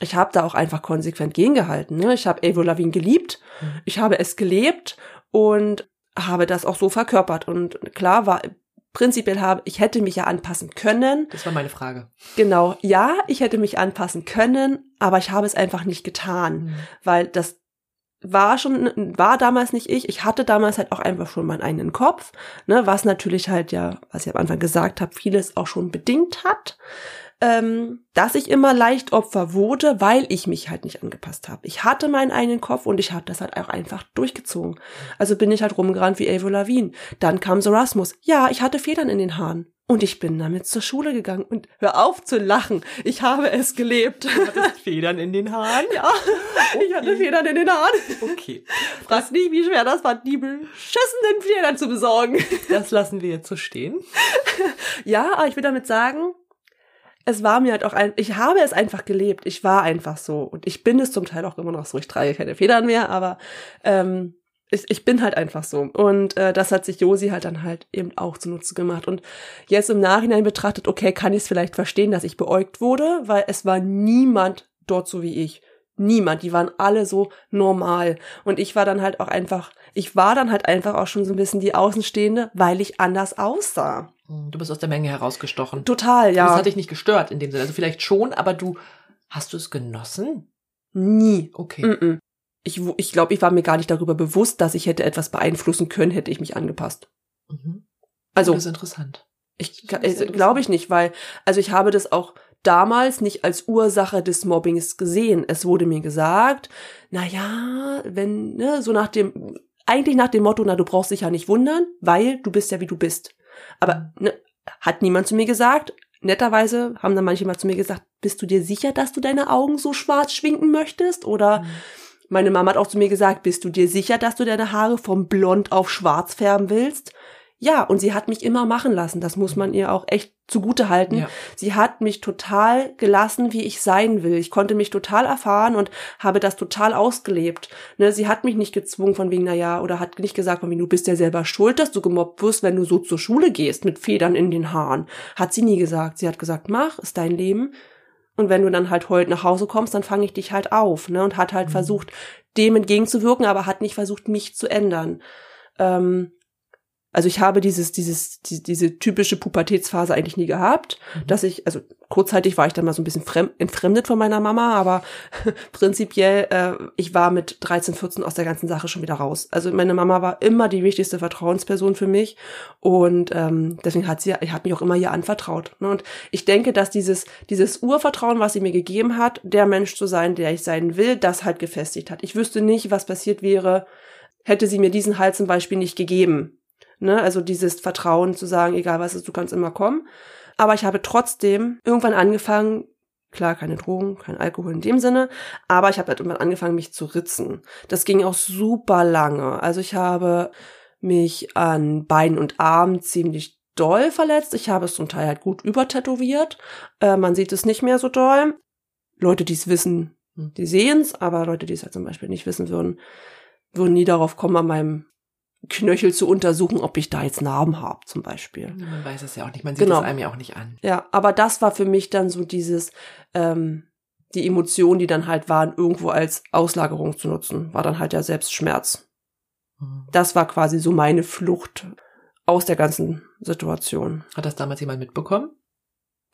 A: Ich habe da auch einfach konsequent gegengehalten. Ne? Ich habe Avril Lavigne geliebt,
B: Mhm.
A: ich habe es gelebt und habe das auch so verkörpert. Und klar war prinzipiell habe, ich hätte mich ja anpassen können.
B: Das war meine Frage.
A: Genau, ja, ich hätte mich anpassen können, aber ich habe es einfach nicht getan,
B: Mhm.
A: weil das war schon, war damals nicht ich. Ich hatte damals halt auch einfach schon meinen eigenen Kopf, ne, was natürlich halt ja, was ich am Anfang gesagt habe, vieles auch schon bedingt hat, ähm, dass ich immer leicht Opfer wurde, weil ich mich halt nicht angepasst habe. Ich hatte meinen eigenen Kopf und ich habe das halt auch einfach durchgezogen. Also bin ich halt rumgerannt wie Avril Lavigne. Dann kam Sorasmus. Ja, ich hatte Federn in den Haaren. Und ich bin damit zur Schule gegangen und hör auf zu lachen. Ich habe es gelebt.
B: Federn in den Haaren?
A: Ja, ich hatte Federn in den Haaren.
B: Okay.
A: Frag nicht, wie schwer das war, die beschissenen Federn zu besorgen.
B: Das lassen wir jetzt so stehen.
A: Ja, aber ich will damit sagen, es war mir halt auch ein, ich habe es einfach gelebt. Ich war einfach so. Und ich bin es zum Teil auch immer noch so. Ich trage keine Federn mehr, aber ähm, ich, ich bin halt einfach so. Und äh, das hat sich Josi halt dann halt eben auch zunutze gemacht. Und jetzt im Nachhinein betrachtet, okay, kann ich es vielleicht verstehen, dass ich beäugt wurde, weil es war niemand dort so wie ich. Niemand, die waren alle so normal. Und ich war dann halt auch einfach, ich war dann halt einfach auch schon so ein bisschen die Außenstehende, weil ich anders aussah.
B: Du bist aus der Menge herausgestochen.
A: Total, ja.
B: Das hat dich nicht gestört in dem Sinne. Also vielleicht schon, aber du, hast du es genossen?
A: Nie.
B: Okay.
A: Mm-mm. Ich, wo- ich glaube, ich war mir gar nicht darüber bewusst, dass ich hätte etwas beeinflussen können, hätte ich mich angepasst.
B: Mhm.
A: Also,
B: Das ist interessant.
A: ich
B: sehr
A: glaube ich nicht, weil, also ich habe das auch damals nicht als Ursache des Mobbings gesehen. Es wurde mir gesagt, na ja, wenn, ne, so nach dem, eigentlich nach dem Motto, na, du brauchst dich ja nicht wundern, weil du bist ja wie du bist. Aber, ne, hat niemand zu mir gesagt. Netterweise haben dann manche mal zu mir gesagt, bist du dir sicher, dass du deine Augen so schwarz schwinken möchtest? Oder,
B: Mhm.
A: meine Mama hat auch zu mir gesagt, bist du dir sicher, dass du deine Haare vom Blond auf schwarz färben willst? Ja, und sie hat mich immer machen lassen. Das muss man ihr auch echt zugute halten.
B: Ja.
A: Sie hat mich total gelassen, wie ich sein will. Ich konnte mich total erfahren und habe das total ausgelebt. Ne, sie hat mich nicht gezwungen von wegen, na ja, oder hat nicht gesagt von wegen, du bist ja selber schuld, dass du gemobbt wirst, wenn du so zur Schule gehst mit Federn in den Haaren. Hat sie nie gesagt. Sie hat gesagt, mach, ist dein Leben. Und wenn du dann halt heult nach Hause kommst, dann fange ich dich halt auf, ne? Und hat halt
B: Mhm.
A: versucht, dem entgegenzuwirken, aber hat nicht versucht, mich zu ändern. Ähm, also ich habe dieses, dieses, die, diese typische Pubertätsphase eigentlich nie gehabt,
B: Mhm.
A: dass ich, also kurzzeitig war ich dann mal so ein bisschen fremd, entfremdet von meiner Mama, aber prinzipiell, äh, ich war mit 13, 14 aus der ganzen Sache schon wieder raus. Also meine Mama war immer die wichtigste Vertrauensperson für mich und ähm, deswegen hat sie, hat mich auch immer ihr anvertraut. Ne? Und ich denke, dass dieses, dieses Urvertrauen, was sie mir gegeben hat, der Mensch zu sein, der ich sein will, das halt gefestigt hat. Ich wüsste nicht, was passiert wäre, hätte sie mir diesen Halt zum Beispiel nicht gegeben. Ne? Also dieses Vertrauen zu sagen, egal was ist, du kannst immer kommen. Aber ich habe trotzdem irgendwann angefangen, klar, keine Drogen, kein Alkohol in dem Sinne, aber ich habe halt irgendwann angefangen, mich zu ritzen. Das ging auch super lange. Also ich habe mich an Beinen und Armen ziemlich doll verletzt. Ich habe es zum Teil halt gut übertätowiert. Äh, man sieht es nicht mehr so doll. Leute, die es wissen, die sehen es, aber Leute, die es halt zum Beispiel nicht wissen würden, würden nie darauf kommen, an meinem Knöchel zu untersuchen, ob ich da jetzt Narben habe, zum Beispiel.
B: Man weiß es ja auch nicht. Man sieht
A: Genau.
B: es einem ja auch nicht an.
A: Ja, aber das war für mich dann so dieses, ähm, die Emotionen, die dann halt waren, irgendwo als Auslagerung zu nutzen, war dann halt ja selbst Schmerz.
B: Mhm.
A: Das war quasi so meine Flucht aus der ganzen Situation.
B: Hat das damals jemand mitbekommen?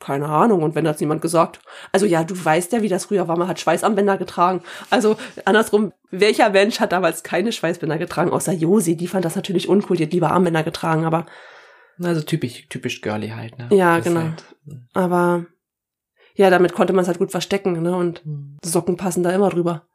A: Keine Ahnung. Und wenn das niemand gesagt? Also ja, du weißt ja, wie das früher war. Man hat Schweißarmbänder getragen. Also andersrum, welcher Mensch hat damals keine Schweißbänder getragen? Außer Josi. Die fand das natürlich uncool. Die hat lieber Armbänder getragen, aber.
B: Also typisch, typisch girly halt, ne?
A: Ja,
B: Das
A: genau.
B: Halt.
A: Aber ja, damit konnte man es halt gut verstecken, ne? Und
B: Hm.
A: Socken passen da immer drüber.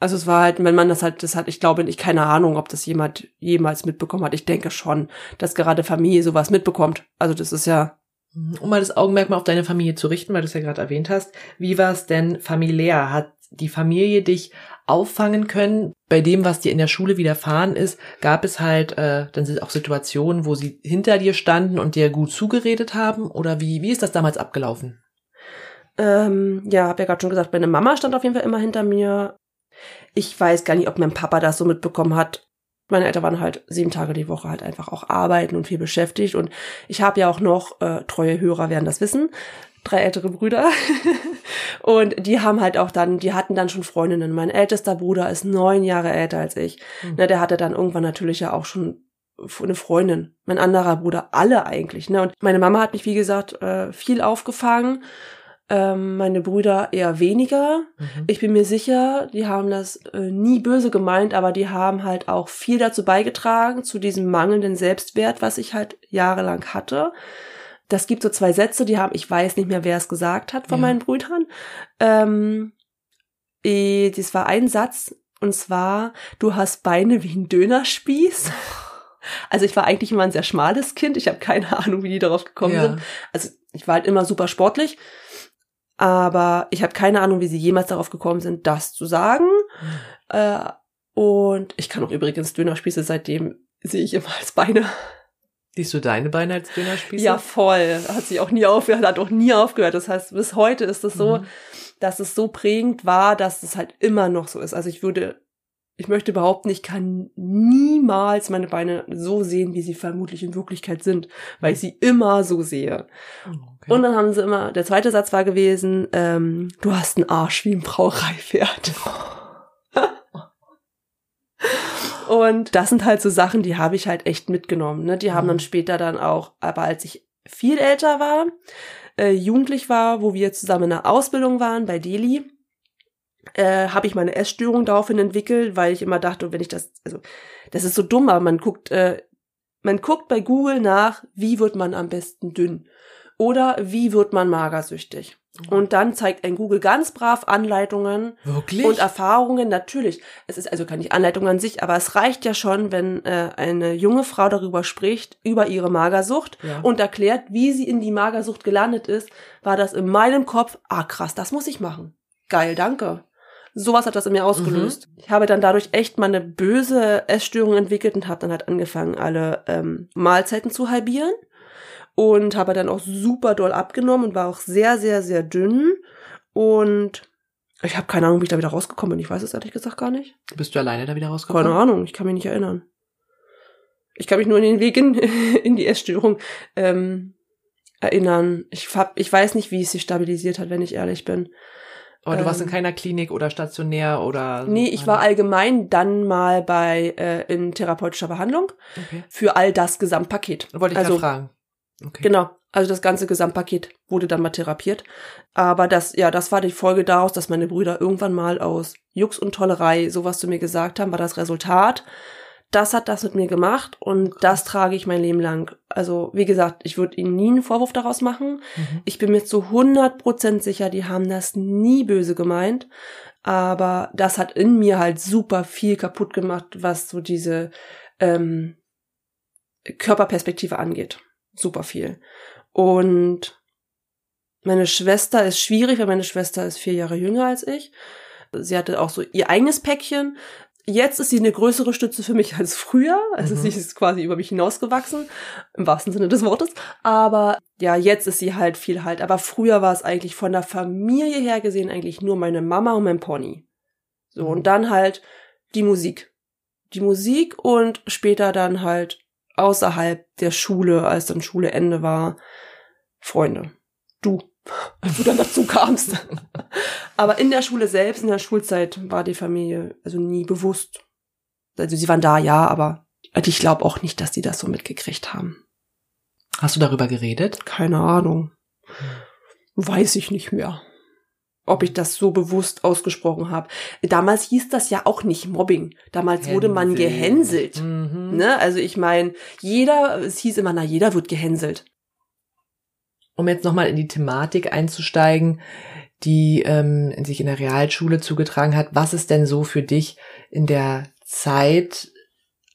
A: Also es war halt, wenn man das halt, das hat, ich glaube, ich keine Ahnung, ob das jemand jemals mitbekommen hat. Ich denke schon, dass gerade Familie sowas mitbekommt. Also das ist ja,
B: Um mal das Augenmerk mal auf deine Familie zu richten, weil du es ja gerade erwähnt hast. Wie war es denn familiär? Hat die Familie dich auffangen können? Bei dem, was dir in der Schule widerfahren ist, gab es halt äh, dann sind auch Situationen, wo sie hinter dir standen und dir gut zugeredet haben? Oder wie, wie ist das damals abgelaufen?
A: ähm, ja, hab ja gerade schon gesagt, meine Mama stand auf jeden Fall immer hinter mir. Ich weiß gar nicht, ob mein Papa das so mitbekommen hat. Meine Eltern waren halt sieben Tage die Woche halt einfach auch arbeiten und viel beschäftigt. Und ich habe ja auch noch, äh, treue Hörer werden das wissen, drei ältere Brüder. und die haben halt auch dann, die hatten dann schon Freundinnen. Mein ältester Bruder ist neun Jahre älter als ich.
B: Mhm.
A: Ne, der hatte dann irgendwann natürlich ja auch schon eine Freundin. Mein anderer Bruder, alle eigentlich. Ne? Und meine Mama hat mich, wie gesagt, äh, viel aufgefangen. Ähm, meine Brüder eher weniger.
B: Mhm.
A: Ich bin mir sicher, die haben das äh, nie böse gemeint, aber die haben halt auch viel dazu beigetragen, zu diesem mangelnden Selbstwert, was ich halt jahrelang hatte. Das gibt so zwei Sätze, die haben, ich weiß nicht mehr, wer es gesagt hat von
B: Ja.
A: meinen Brüdern. Ähm, eh, das war ein Satz, und zwar, du hast Beine wie ein Dönerspieß. Also ich war eigentlich immer ein sehr schmales Kind. Ich habe keine Ahnung, wie die darauf gekommen
B: Ja.
A: sind. Also ich war halt immer super sportlich. Aber ich habe keine Ahnung, wie sie jemals darauf gekommen sind, das zu sagen. Äh, und ich kann auch übrigens Dönerspieße, seitdem sehe ich immer als Beine.
B: Siehst du deine Beine als Dönerspieße?
A: Ja, voll. Hat sich auch nie aufgehört, hat auch nie aufgehört. Das heißt, bis heute ist es so,
B: Mhm.
A: dass es so prägend war, dass es halt immer noch so ist. Also ich würde, ich möchte behaupten, ich kann niemals meine Beine so sehen, wie sie vermutlich in Wirklichkeit sind, weil ich sie immer so sehe.
B: Oh, okay.
A: Und dann haben sie immer, der zweite Satz war gewesen, ähm, du hast einen Arsch wie ein Brauereipferd. Und das sind halt so Sachen, die habe ich halt echt mitgenommen. Ne? Die haben
B: Mhm.
A: dann später dann auch, aber als ich viel älter war, äh, jugendlich war, wo wir zusammen in der Ausbildung waren bei Delhi, äh, habe ich meine Essstörung daraufhin entwickelt, weil ich immer dachte, wenn ich das, also das ist so dumm, aber man guckt, äh, man guckt bei Google nach, wie wird man am besten dünn oder wie wird man magersüchtig. Und dann zeigt ein Google ganz brav Anleitungen
B: Wirklich?
A: und Erfahrungen. Natürlich, es ist also keine Anleitung an sich, aber es reicht ja schon, wenn äh, eine junge Frau darüber spricht, über ihre Magersucht
B: Ja.
A: und erklärt, wie sie in die Magersucht gelandet ist, war das in meinem Kopf, ah krass, das muss ich machen. Geil, danke. Sowas hat das in mir ausgelöst. Ich habe dann dadurch echt mal eine böse Essstörung entwickelt und habe dann halt angefangen, alle ähm, Mahlzeiten zu halbieren und habe dann auch super doll abgenommen und war auch sehr, sehr, sehr dünn. Und ich habe keine Ahnung, wie ich da wieder rausgekommen bin. Ich weiß es ehrlich gesagt gar nicht.
B: Bist du alleine da wieder rausgekommen?
A: Keine Ahnung, ich kann mich nicht erinnern. Ich kann mich nur in den Weg in, in die Essstörung ähm, erinnern. Ich, hab, ich weiß nicht, wie es sich stabilisiert hat, wenn ich ehrlich bin.
B: Aber du warst in
A: Ähm,
B: keiner Klinik oder stationär oder.
A: Nee, ich war allgemein dann mal bei äh, in therapeutischer Behandlung
B: Okay.
A: für all das Gesamtpaket.
B: Wollte ich
A: also,
B: also, fragen. Okay.
A: Genau. Also das ganze Gesamtpaket wurde dann mal therapiert. Aber das, ja, das war die Folge daraus, dass meine Brüder irgendwann mal aus Jux und Tollerei sowas zu mir gesagt haben, war das Resultat. Das hat das mit mir gemacht und das trage ich mein Leben lang. Also, wie gesagt, ich würde ihnen nie einen Vorwurf daraus machen.
B: Mhm.
A: Ich bin mir zu 100% sicher, die haben das nie böse gemeint. Aber das hat in mir halt super viel kaputt gemacht, was so diese ähm, Körperperspektive angeht. Super viel. Und meine Schwester ist schwierig, weil meine Schwester ist vier Jahre jünger als ich. Sie hatte auch so ihr eigenes Päckchen. Jetzt ist sie eine größere Stütze für mich als früher. Also
B: Mhm.
A: sie ist quasi über mich hinausgewachsen, im wahrsten Sinne des Wortes. Aber ja, jetzt ist sie halt viel halt. Aber früher war es eigentlich von der Familie her gesehen eigentlich nur meine Mama und mein Pony. So,
B: Mhm.
A: und dann halt die Musik. Die Musik und später dann halt außerhalb der Schule, als dann Schule Ende war, Freunde. Du, als du dann dazu kamst. Aber in der Schule selbst, in der Schulzeit, war die Familie also nie bewusst. Also sie waren da, ja, aber ich glaube auch nicht, dass die das so mitgekriegt haben.
B: Hast du darüber geredet?
A: Keine Ahnung. Weiß ich nicht mehr. Ob ich das so bewusst ausgesprochen habe. Damals hieß das ja auch nicht Mobbing. Damals wurde man gehänselt.
B: Mhm.
A: Ne? Also ich meine, jeder, es hieß immer, na, jeder wird gehänselt.
B: Um jetzt nochmal in die Thematik einzusteigen, die ähm, sich in der Realschule zugetragen hat. Was ist denn so für dich in der Zeit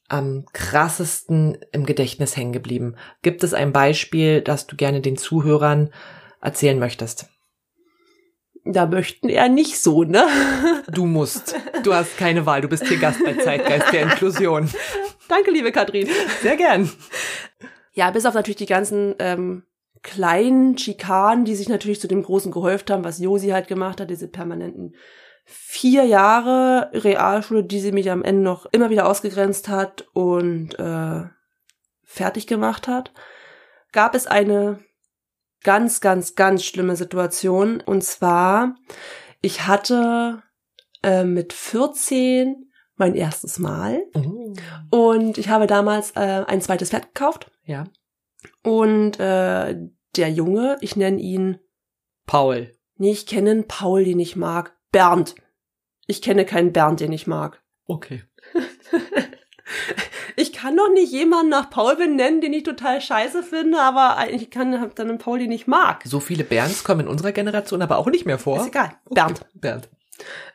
B: am krassesten im Gedächtnis hängen geblieben? Gibt es ein Beispiel, das du gerne den Zuhörern erzählen möchtest?
A: Da möchten eher nicht so, ne?
B: Du musst. Du hast keine Wahl. Du bist hier Gast bei Zeitgeist der Inklusion.
A: Danke, liebe Katrin.
B: Sehr gern.
A: Ja, bis auf natürlich die ganzen ähm, kleinen Schikanen, die sich natürlich zu dem Großen gehäuft haben, was Josi halt gemacht hat, diese permanenten vier Jahre Realschule, die sie mich am Ende noch immer wieder ausgegrenzt hat und äh, fertig gemacht hat, gab es eine ganz, ganz, ganz schlimme Situation. Und zwar, ich hatte äh, mit 14 mein erstes Mal
B: Oh.
A: und ich habe damals äh, ein zweites Pferd gekauft.
B: Ja.
A: Und äh, der Junge, ich nenne ihn,
B: Paul.
A: nee, ich kenne einen Paul, den ich mag. Bernd. Ich kenne keinen Bernd, den ich mag.
B: Okay.
A: Ich kann doch nicht jemanden nach Paul benennen, den ich total scheiße finde, aber ich kann hab dann einen Paul, den ich mag.
B: So viele Bernds kommen in unserer Generation aber auch nicht mehr vor.
A: Ist egal. Bernd.
B: Bernd.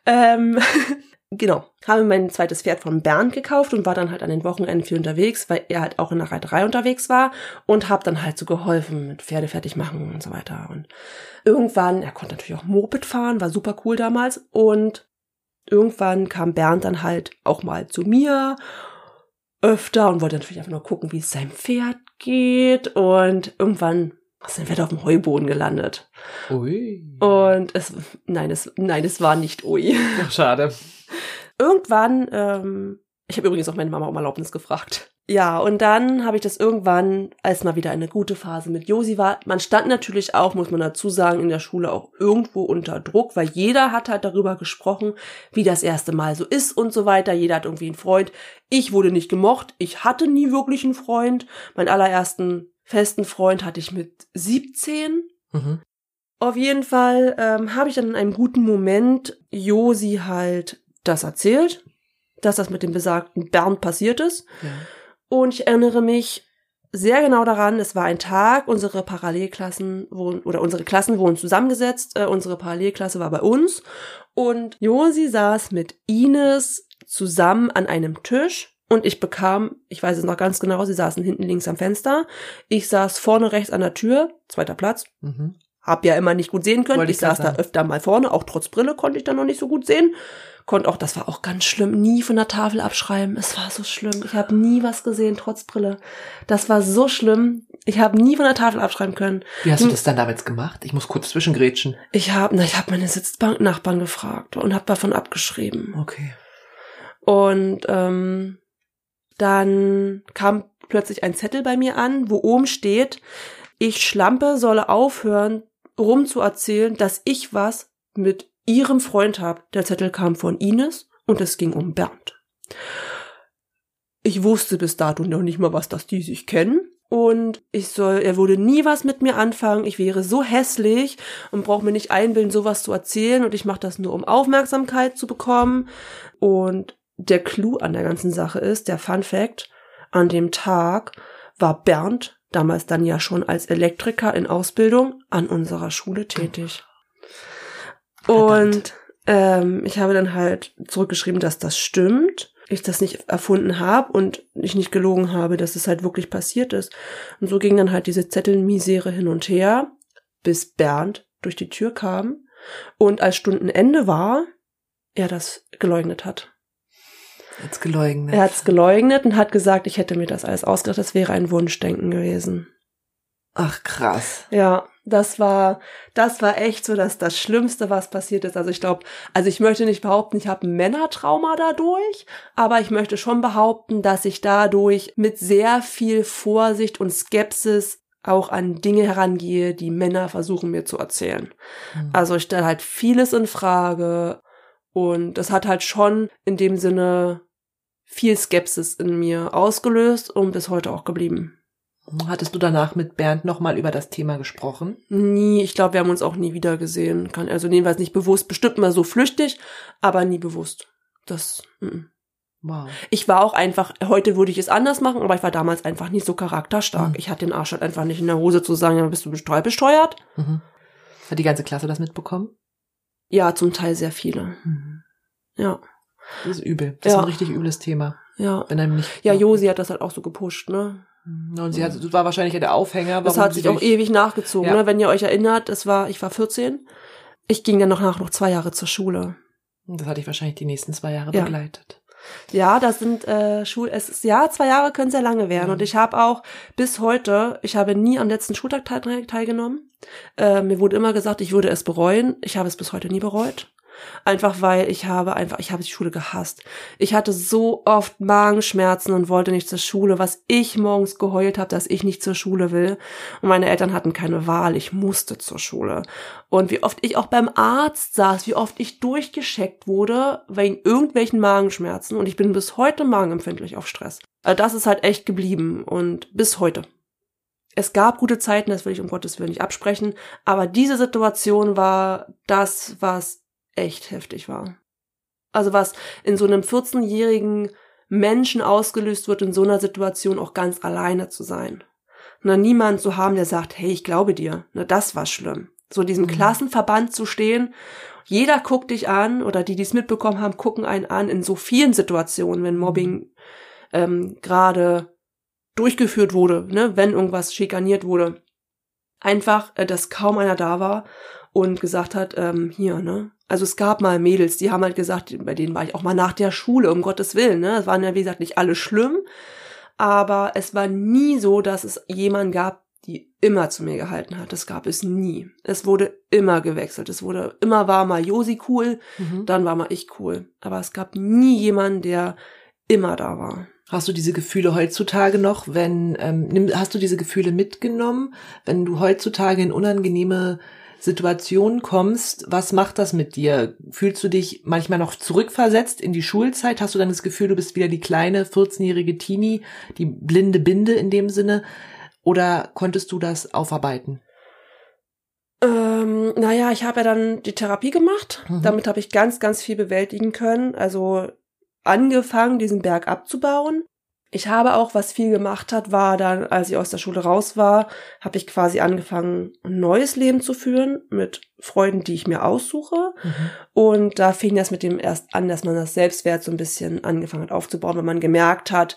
A: Ähm, genau. Habe mein zweites Pferd von Bernd gekauft und war dann halt an den Wochenenden viel unterwegs, weil er halt auch in der Reiterei unterwegs war und habe dann halt so geholfen mit Pferde fertig machen und so weiter. Und irgendwann, er konnte natürlich auch Moped fahren, war super cool damals und irgendwann kam Bernd dann halt auch mal zu mir öfter und wollte natürlich einfach nur gucken, wie es seinem Pferd geht und irgendwann ist sein Pferd auf dem Heuboden gelandet.
B: Ui.
A: Und es, nein, es, nein, es war nicht Ui.
B: Ach, schade.
A: Irgendwann, ähm, ich habe übrigens auch meine Mama um Erlaubnis gefragt. Ja, und dann habe ich das irgendwann, als mal wieder eine gute Phase mit Josi war. Man stand natürlich auch, muss man dazu sagen, in der Schule auch irgendwo unter Druck, weil jeder hat halt darüber gesprochen, wie das erste Mal so ist und so weiter. Jeder hat irgendwie einen Freund. Ich wurde nicht gemocht. Ich hatte nie wirklich einen Freund. Meinen allerersten festen Freund hatte ich mit 17.
B: Mhm.
A: Auf jeden Fall ähm, habe ich dann in einem guten Moment Josi halt das erzählt, dass das mit dem besagten Bernd passiert ist.
B: Ja.
A: Und ich erinnere mich sehr genau daran, es war ein Tag, unsere Parallelklassen wurden, oder unsere Klassen wurden zusammengesetzt, äh, unsere Parallelklasse war bei uns und Josi saß mit Ines zusammen an einem Tisch und ich bekam, ich weiß es noch ganz genau, sie saßen hinten links am Fenster, ich saß vorne rechts an der Tür, zweiter Platz,
B: Mhm.
A: hab ja immer nicht gut sehen können.
B: Wollte
A: ich saß da öfter mal vorne, auch trotz Brille konnte ich da noch nicht so gut sehen. Konnte auch, das war auch ganz schlimm, nie von der Tafel abschreiben. Es war so schlimm. Ich habe nie was gesehen, trotz Brille. Das war so schlimm. Ich habe nie von der Tafel abschreiben können.
B: Wie hast du
A: Hm.
B: das dann damals gemacht? Ich muss kurz zwischengrätschen.
A: Ich habe, na, ich habe meine Sitzbanknachbarn gefragt und habe davon abgeschrieben.
B: Okay.
A: Und ähm, dann kam plötzlich ein Zettel bei mir an, wo oben steht, ich Schlampe solle aufhören, rumzuerzählen, dass ich was mit ihrem Freund habe. Der Zettel kam von Ines und es ging um Bernd. Ich wusste bis dato noch nicht mal, was das die sich kennen. Und ich soll, er würde nie was mit mir anfangen. Ich wäre so hässlich und brauche mir nicht einbilden, sowas zu erzählen. Und ich mache das nur, um Aufmerksamkeit zu bekommen. Und der Clou an der ganzen Sache ist, der Fun Fact, an dem Tag war Bernd, damals dann ja schon als Elektriker in Ausbildung, an unserer Schule tätig. Und ähm, ich habe dann halt zurückgeschrieben, dass das stimmt, ich das nicht erfunden habe und ich nicht gelogen habe, dass es halt wirklich passiert ist. Und so ging dann halt diese Zettelmisere hin und her, bis Bernd durch die Tür kam und als Stundenende war, er das geleugnet hat.
B: Jetzt geleugnet.
A: Er hat es geleugnet und hat gesagt, ich hätte mir das alles ausgedacht, das wäre ein Wunschdenken gewesen.
B: Ach krass.
A: Ja, das war, das war echt so, dass das Schlimmste, was passiert ist. Also ich glaube, also ich möchte nicht behaupten, ich habe ein Männertrauma dadurch, aber ich möchte schon behaupten, dass ich dadurch mit sehr viel Vorsicht und Skepsis auch an Dinge herangehe, die Männer versuchen mir zu erzählen.
B: Mhm.
A: Also ich stelle halt vieles in Frage und das hat halt schon in dem Sinne viel Skepsis in mir ausgelöst und bis heute auch geblieben.
B: Hattest du danach mit Bernd nochmal über das Thema gesprochen?
A: Nie, ich glaube, wir haben uns auch nie wieder gesehen. Kann, also jedenfalls nicht bewusst, bestimmt mal so flüchtig, aber nie bewusst. Das. M
B: Wow.
A: Ich war auch einfach, heute würde ich es anders machen, aber ich war damals einfach nicht so charakterstark.
B: Mhm.
A: Ich hatte den Arsch halt einfach nicht in der Hose zu sagen, bist du besteuert, besteuert?
B: Mhm. Hat die ganze Klasse das mitbekommen?
A: Ja, zum Teil sehr viele.
B: Mhm.
A: Ja,
B: Das ist übel. Das
A: Ja.
B: ist ein richtig übles Thema.
A: ja.
B: Wenn einem nicht.
A: Ja, Josi hat das halt auch so gepusht, ne?
B: Und sie hat, das war wahrscheinlich ja der Aufhänger.
A: Das hat sich auch ewig nachgezogen,
B: Ja.
A: ne? Wenn ihr euch erinnert, es war, ich war 14. Ich ging dann noch nach noch zwei Jahre zur Schule.
B: Das hatte ich wahrscheinlich die nächsten zwei Jahre
A: Ja.
B: begleitet.
A: Ja, das sind äh, Schul, es ist ja zwei Jahre können sehr lange werden
B: Mhm.
A: und ich habe auch bis heute, ich habe nie am letzten Schultag teil, teilgenommen. Äh, mir wurde immer gesagt, ich würde es bereuen. Ich habe es bis heute nie bereut. Einfach weil ich habe einfach, ich habe die Schule gehasst. Ich hatte so oft Magenschmerzen und wollte nicht zur Schule, was ich morgens geheult habe, dass ich nicht zur Schule will. Und meine Eltern hatten keine Wahl, ich musste zur Schule. Und wie oft ich auch beim Arzt saß, wie oft ich durchgescheckt wurde wegen irgendwelchen Magenschmerzen. Und ich bin bis heute magenempfindlich auf Stress. Also das ist halt echt geblieben und bis heute. Es gab gute Zeiten, das will ich um Gottes Willen nicht absprechen, aber diese Situation war das, was echt heftig war. Also was in so einem 14-jährigen Menschen ausgelöst wird, in so einer Situation auch ganz alleine zu sein. Und dann niemand zu haben, der sagt, hey, ich glaube dir. Na, das war schlimm. So in diesem
B: Mhm.
A: Klassenverband zu stehen, jeder guckt dich an oder die, die es mitbekommen haben, gucken einen an in so vielen Situationen, wenn Mobbing ähm, gerade durchgeführt wurde, ne, wenn irgendwas schikaniert wurde. Einfach, äh, dass kaum einer da war und gesagt hat, ähm, hier, ne. Also es gab mal Mädels, die haben halt gesagt, bei denen war ich auch mal nach der Schule, um Gottes Willen, ne. Es waren ja, wie gesagt, nicht alle schlimm, aber es war nie so, dass es jemanden gab, die immer zu mir gehalten hat. Das gab es nie. Es wurde immer gewechselt. Es wurde immer war mal Josi cool,
B: Mhm.
A: dann war mal ich cool. Aber es gab nie jemanden, der immer da war.
B: Hast du diese Gefühle heutzutage noch, wenn, ähm, hast du diese Gefühle mitgenommen, wenn du heutzutage in unangenehme Situationen kommst, was macht das mit dir? Fühlst du dich manchmal noch zurückversetzt in die Schulzeit? Hast du dann das Gefühl, du bist wieder die kleine 14-jährige Teenie, die blinde Binde in dem Sinne? Oder konntest du das aufarbeiten?
A: Ähm, naja, ich habe ja dann die Therapie gemacht.
B: Mhm.
A: Damit habe ich ganz, ganz viel bewältigen können. Also angefangen, diesen Berg abzubauen. Ich habe auch, was viel gemacht hat, war dann, als ich aus der Schule raus war, habe ich quasi angefangen, ein neues Leben zu führen mit Freuden, die ich mir aussuche. Und da fing das mit dem erst an, dass man das Selbstwert so ein bisschen angefangen hat aufzubauen, weil man gemerkt hat,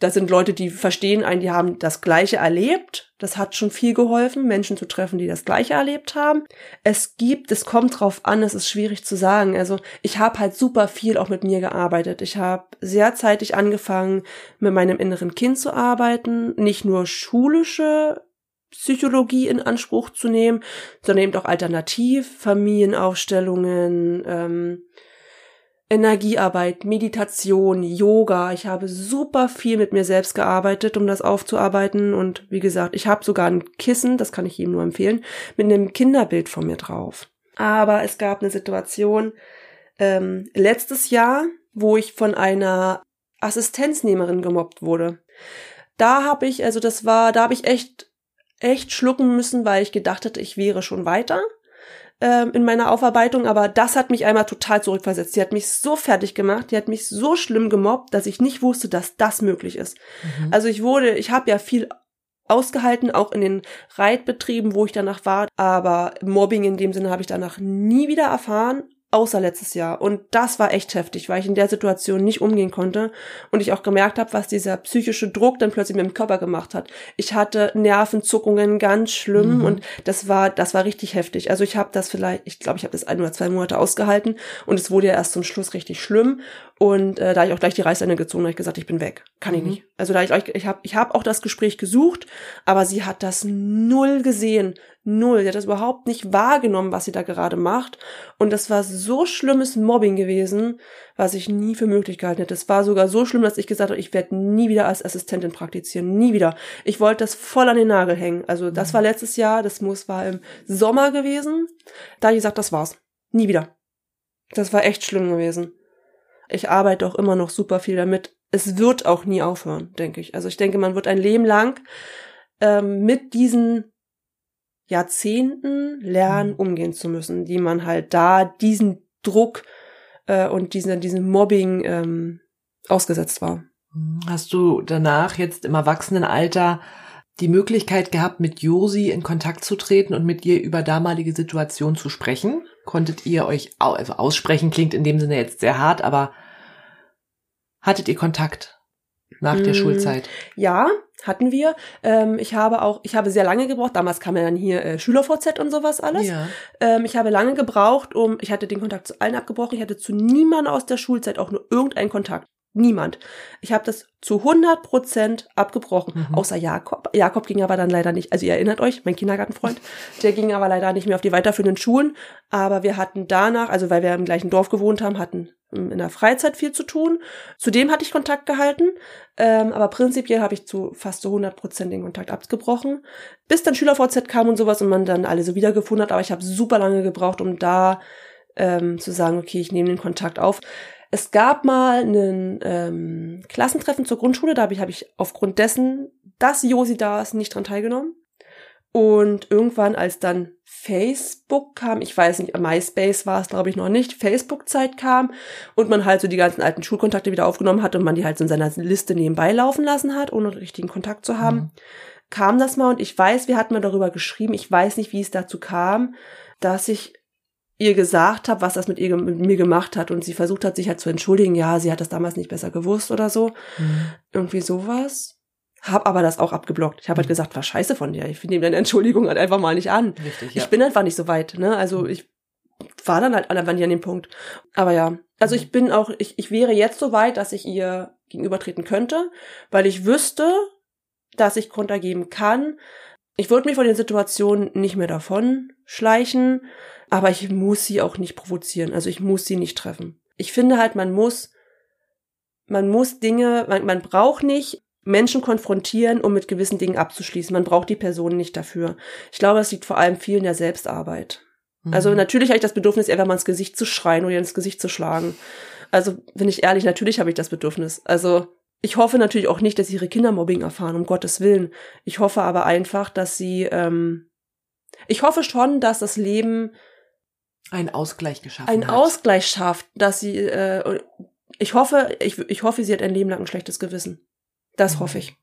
A: das sind Leute, die verstehen einen, die haben das Gleiche erlebt. Das hat schon viel geholfen, Menschen zu treffen, die das Gleiche erlebt haben. Es gibt, es kommt drauf an, es ist schwierig zu sagen. Also ich habe halt super viel auch mit mir gearbeitet. Ich habe sehr zeitig angefangen, mit meinem inneren Kind zu arbeiten, nicht nur schulische Psychologie in Anspruch zu nehmen, sondern eben auch alternativ, Familienaufstellungen, ähm, Energiearbeit, Meditation, Yoga. Ich habe super viel mit mir selbst gearbeitet, um das aufzuarbeiten. Und wie gesagt, ich habe sogar ein Kissen, das kann ich ihm nur empfehlen, mit einem Kinderbild von mir drauf. Aber es gab eine Situation ähm, letztes Jahr, wo ich von einer Assistenznehmerin gemobbt wurde. Da habe ich, also das war, da habe ich echt, echt schlucken müssen, weil ich gedacht hatte, ich wäre schon weiter ähm, in meiner Aufarbeitung, aber das hat mich einmal total zurückversetzt. Die hat mich so fertig gemacht, die hat mich so schlimm gemobbt, dass ich nicht wusste, dass das möglich ist.
B: Mhm.
A: Also ich wurde, ich habe ja viel ausgehalten, auch in den Reitbetrieben, wo ich danach war, aber Mobbing in dem Sinne habe ich danach nie wieder erfahren, außer letztes Jahr. Und das war echt heftig, weil ich in der Situation nicht umgehen konnte und ich auch gemerkt habe, was dieser psychische Druck dann plötzlich mit dem Körper gemacht hat. Ich hatte Nervenzuckungen ganz schlimm
B: Mhm.
A: und das war das war richtig heftig. Also ich habe das vielleicht, ich glaube, ich habe das ein oder zwei Monate ausgehalten und es wurde ja erst zum Schluss richtig schlimm und äh, da hab ich auch gleich die Reißleine gezogen, da hab ich gesagt, ich bin weg, kann ich
B: Mhm.
A: nicht. Also da hab ich euch, ich habe ich habe auch das Gespräch gesucht, aber sie hat das null gesehen, null. Sie hat das überhaupt nicht wahrgenommen, was sie da gerade macht. Und das war so schlimmes Mobbing gewesen, was ich nie für möglich gehalten hätte. Es war sogar so schlimm, dass ich gesagt habe, ich werde nie wieder als Assistentin praktizieren, nie wieder. Ich wollte das voll an den Nagel hängen. Also das war letztes Jahr, das muss war im Sommer gewesen. Da hab ich gesagt, das war's, nie wieder. Das war echt schlimm gewesen. Ich arbeite auch immer noch super viel damit, es wird auch nie aufhören, denke ich. Also ich denke, man wird ein Leben lang ähm, mit diesen Jahrzehnten lernen,
B: Mhm.
A: umgehen zu müssen, die man halt da diesen Druck äh, und diesen, diesen Mobbing ähm, ausgesetzt war.
B: Hast du danach jetzt im Erwachsenenalter die Möglichkeit gehabt, mit Josi in Kontakt zu treten und mit ihr über damalige Situation zu sprechen? Konntet ihr euch also aussprechen, klingt in dem Sinne jetzt sehr hart, aber hattet ihr Kontakt nach der
A: Mm,
B: Schulzeit?
A: Ja, hatten wir. Ähm, ich habe auch, ich habe sehr lange gebraucht. Damals kam ja dann hier äh, SchülerVZ und sowas alles.
B: Ja.
A: Ähm, ich habe lange gebraucht, um, ich hatte den Kontakt zu allen abgebrochen. Ich hatte zu niemandem aus der Schulzeit auch nur irgendeinen Kontakt. Niemand. Ich habe das zu 100 Prozent abgebrochen,
B: Mhm.
A: außer Jakob. Jakob ging aber dann leider nicht, also ihr erinnert euch, mein Kindergartenfreund, der ging aber leider nicht mehr auf die weiterführenden Schulen. Aber wir hatten danach, also weil wir im gleichen Dorf gewohnt haben, hatten ähm, in der Freizeit viel zu tun. Zudem hatte ich Kontakt gehalten, ähm, aber prinzipiell habe ich zu fast zu 100 Prozent den Kontakt abgebrochen, bis dann SchülerVZ kam und sowas und man dann alle so wiedergefunden hat. Aber ich habe super lange gebraucht, um da ähm, zu sagen, okay, ich nehme den Kontakt auf. Es gab mal einen ähm, Klassentreffen zur Grundschule, da habe ich, hab ich aufgrund dessen, dass Josi da ist, nicht dran teilgenommen. Und irgendwann, als dann Facebook kam, ich weiß nicht, MySpace war es, glaube ich, noch nicht, Facebook-Zeit kam und man halt so die ganzen alten Schulkontakte wieder aufgenommen hat und man die halt so in seiner Liste nebenbei laufen lassen hat, ohne richtigen Kontakt zu haben,
B: Mhm.
A: kam das mal und ich weiß, wir hatten mal darüber geschrieben, ich weiß nicht, wie es dazu kam, dass ich ihr gesagt habe, was das mit ihr mit mir gemacht hat und sie versucht hat, sich halt zu entschuldigen, ja, sie hat das damals nicht besser gewusst oder so.
B: Mhm.
A: Irgendwie sowas. Hab aber das auch abgeblockt. Ich habe halt
B: Mhm.
A: gesagt, war scheiße von dir. Ich finde deine Entschuldigung halt einfach mal nicht an.
B: Richtig, ja.
A: Ich bin einfach nicht so weit, ne? Also ich war dann halt einfach nicht an dem Punkt. Aber ja, also ich bin auch, ich, ich wäre jetzt so weit, dass ich ihr gegenübertreten könnte, weil ich wüsste, dass ich Konter geben kann. Ich würde mich von den Situationen nicht mehr davon schleichen, aber ich muss sie auch nicht provozieren. Also ich muss sie nicht treffen. Ich finde halt, man muss, man muss Dinge, man, man braucht nicht Menschen konfrontieren, um mit gewissen Dingen abzuschließen. Man braucht die Person nicht dafür. Ich glaube, das liegt vor allem viel in der Selbstarbeit. Also
B: Mhm.
A: natürlich habe ich das Bedürfnis, eher mal ins Gesicht zu schreien oder ihr ins Gesicht zu schlagen. Also bin ich ehrlich, natürlich habe ich das Bedürfnis. Also ich hoffe natürlich auch nicht, dass ihre Kinder Mobbing erfahren, um Gottes Willen. Ich hoffe aber einfach, dass sie, ähm, ich hoffe schon, dass das Leben
B: einen Ausgleich geschaffen
A: einen
B: hat.
A: Ausgleich schafft, dass sie, äh, ich hoffe, ich, ich hoffe, sie hat ein Leben lang ein schlechtes Gewissen. Das
B: Mhm.
A: hoffe ich.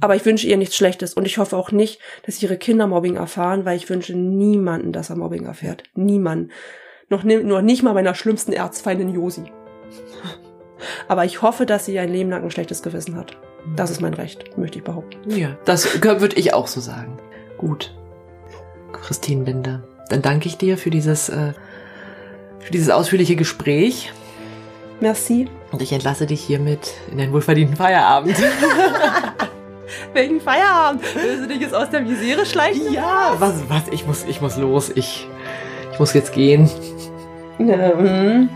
A: Aber ich wünsche ihr nichts Schlechtes und ich hoffe auch nicht, dass ihre Kinder Mobbing erfahren, weil ich wünsche niemanden, dass er Mobbing erfährt. Niemanden. Noch, noch nicht mal meiner schlimmsten Erzfeindin Josi. Aber ich hoffe, dass sie ein Leben lang ein schlechtes Gewissen hat. Das ist mein Recht, möchte ich behaupten.
B: Ja, das würde ich auch so sagen. Gut. Christine Binder. Dann danke ich dir für dieses, äh, für dieses ausführliche Gespräch.
A: Merci.
B: Und ich entlasse dich hiermit in den wohlverdienten Feierabend.
A: Welchen Feierabend? Willst du dich jetzt aus der Misere schleichen?
B: ja, was, was, ich muss, ich muss los. Ich, ich muss jetzt gehen.
A: Mm.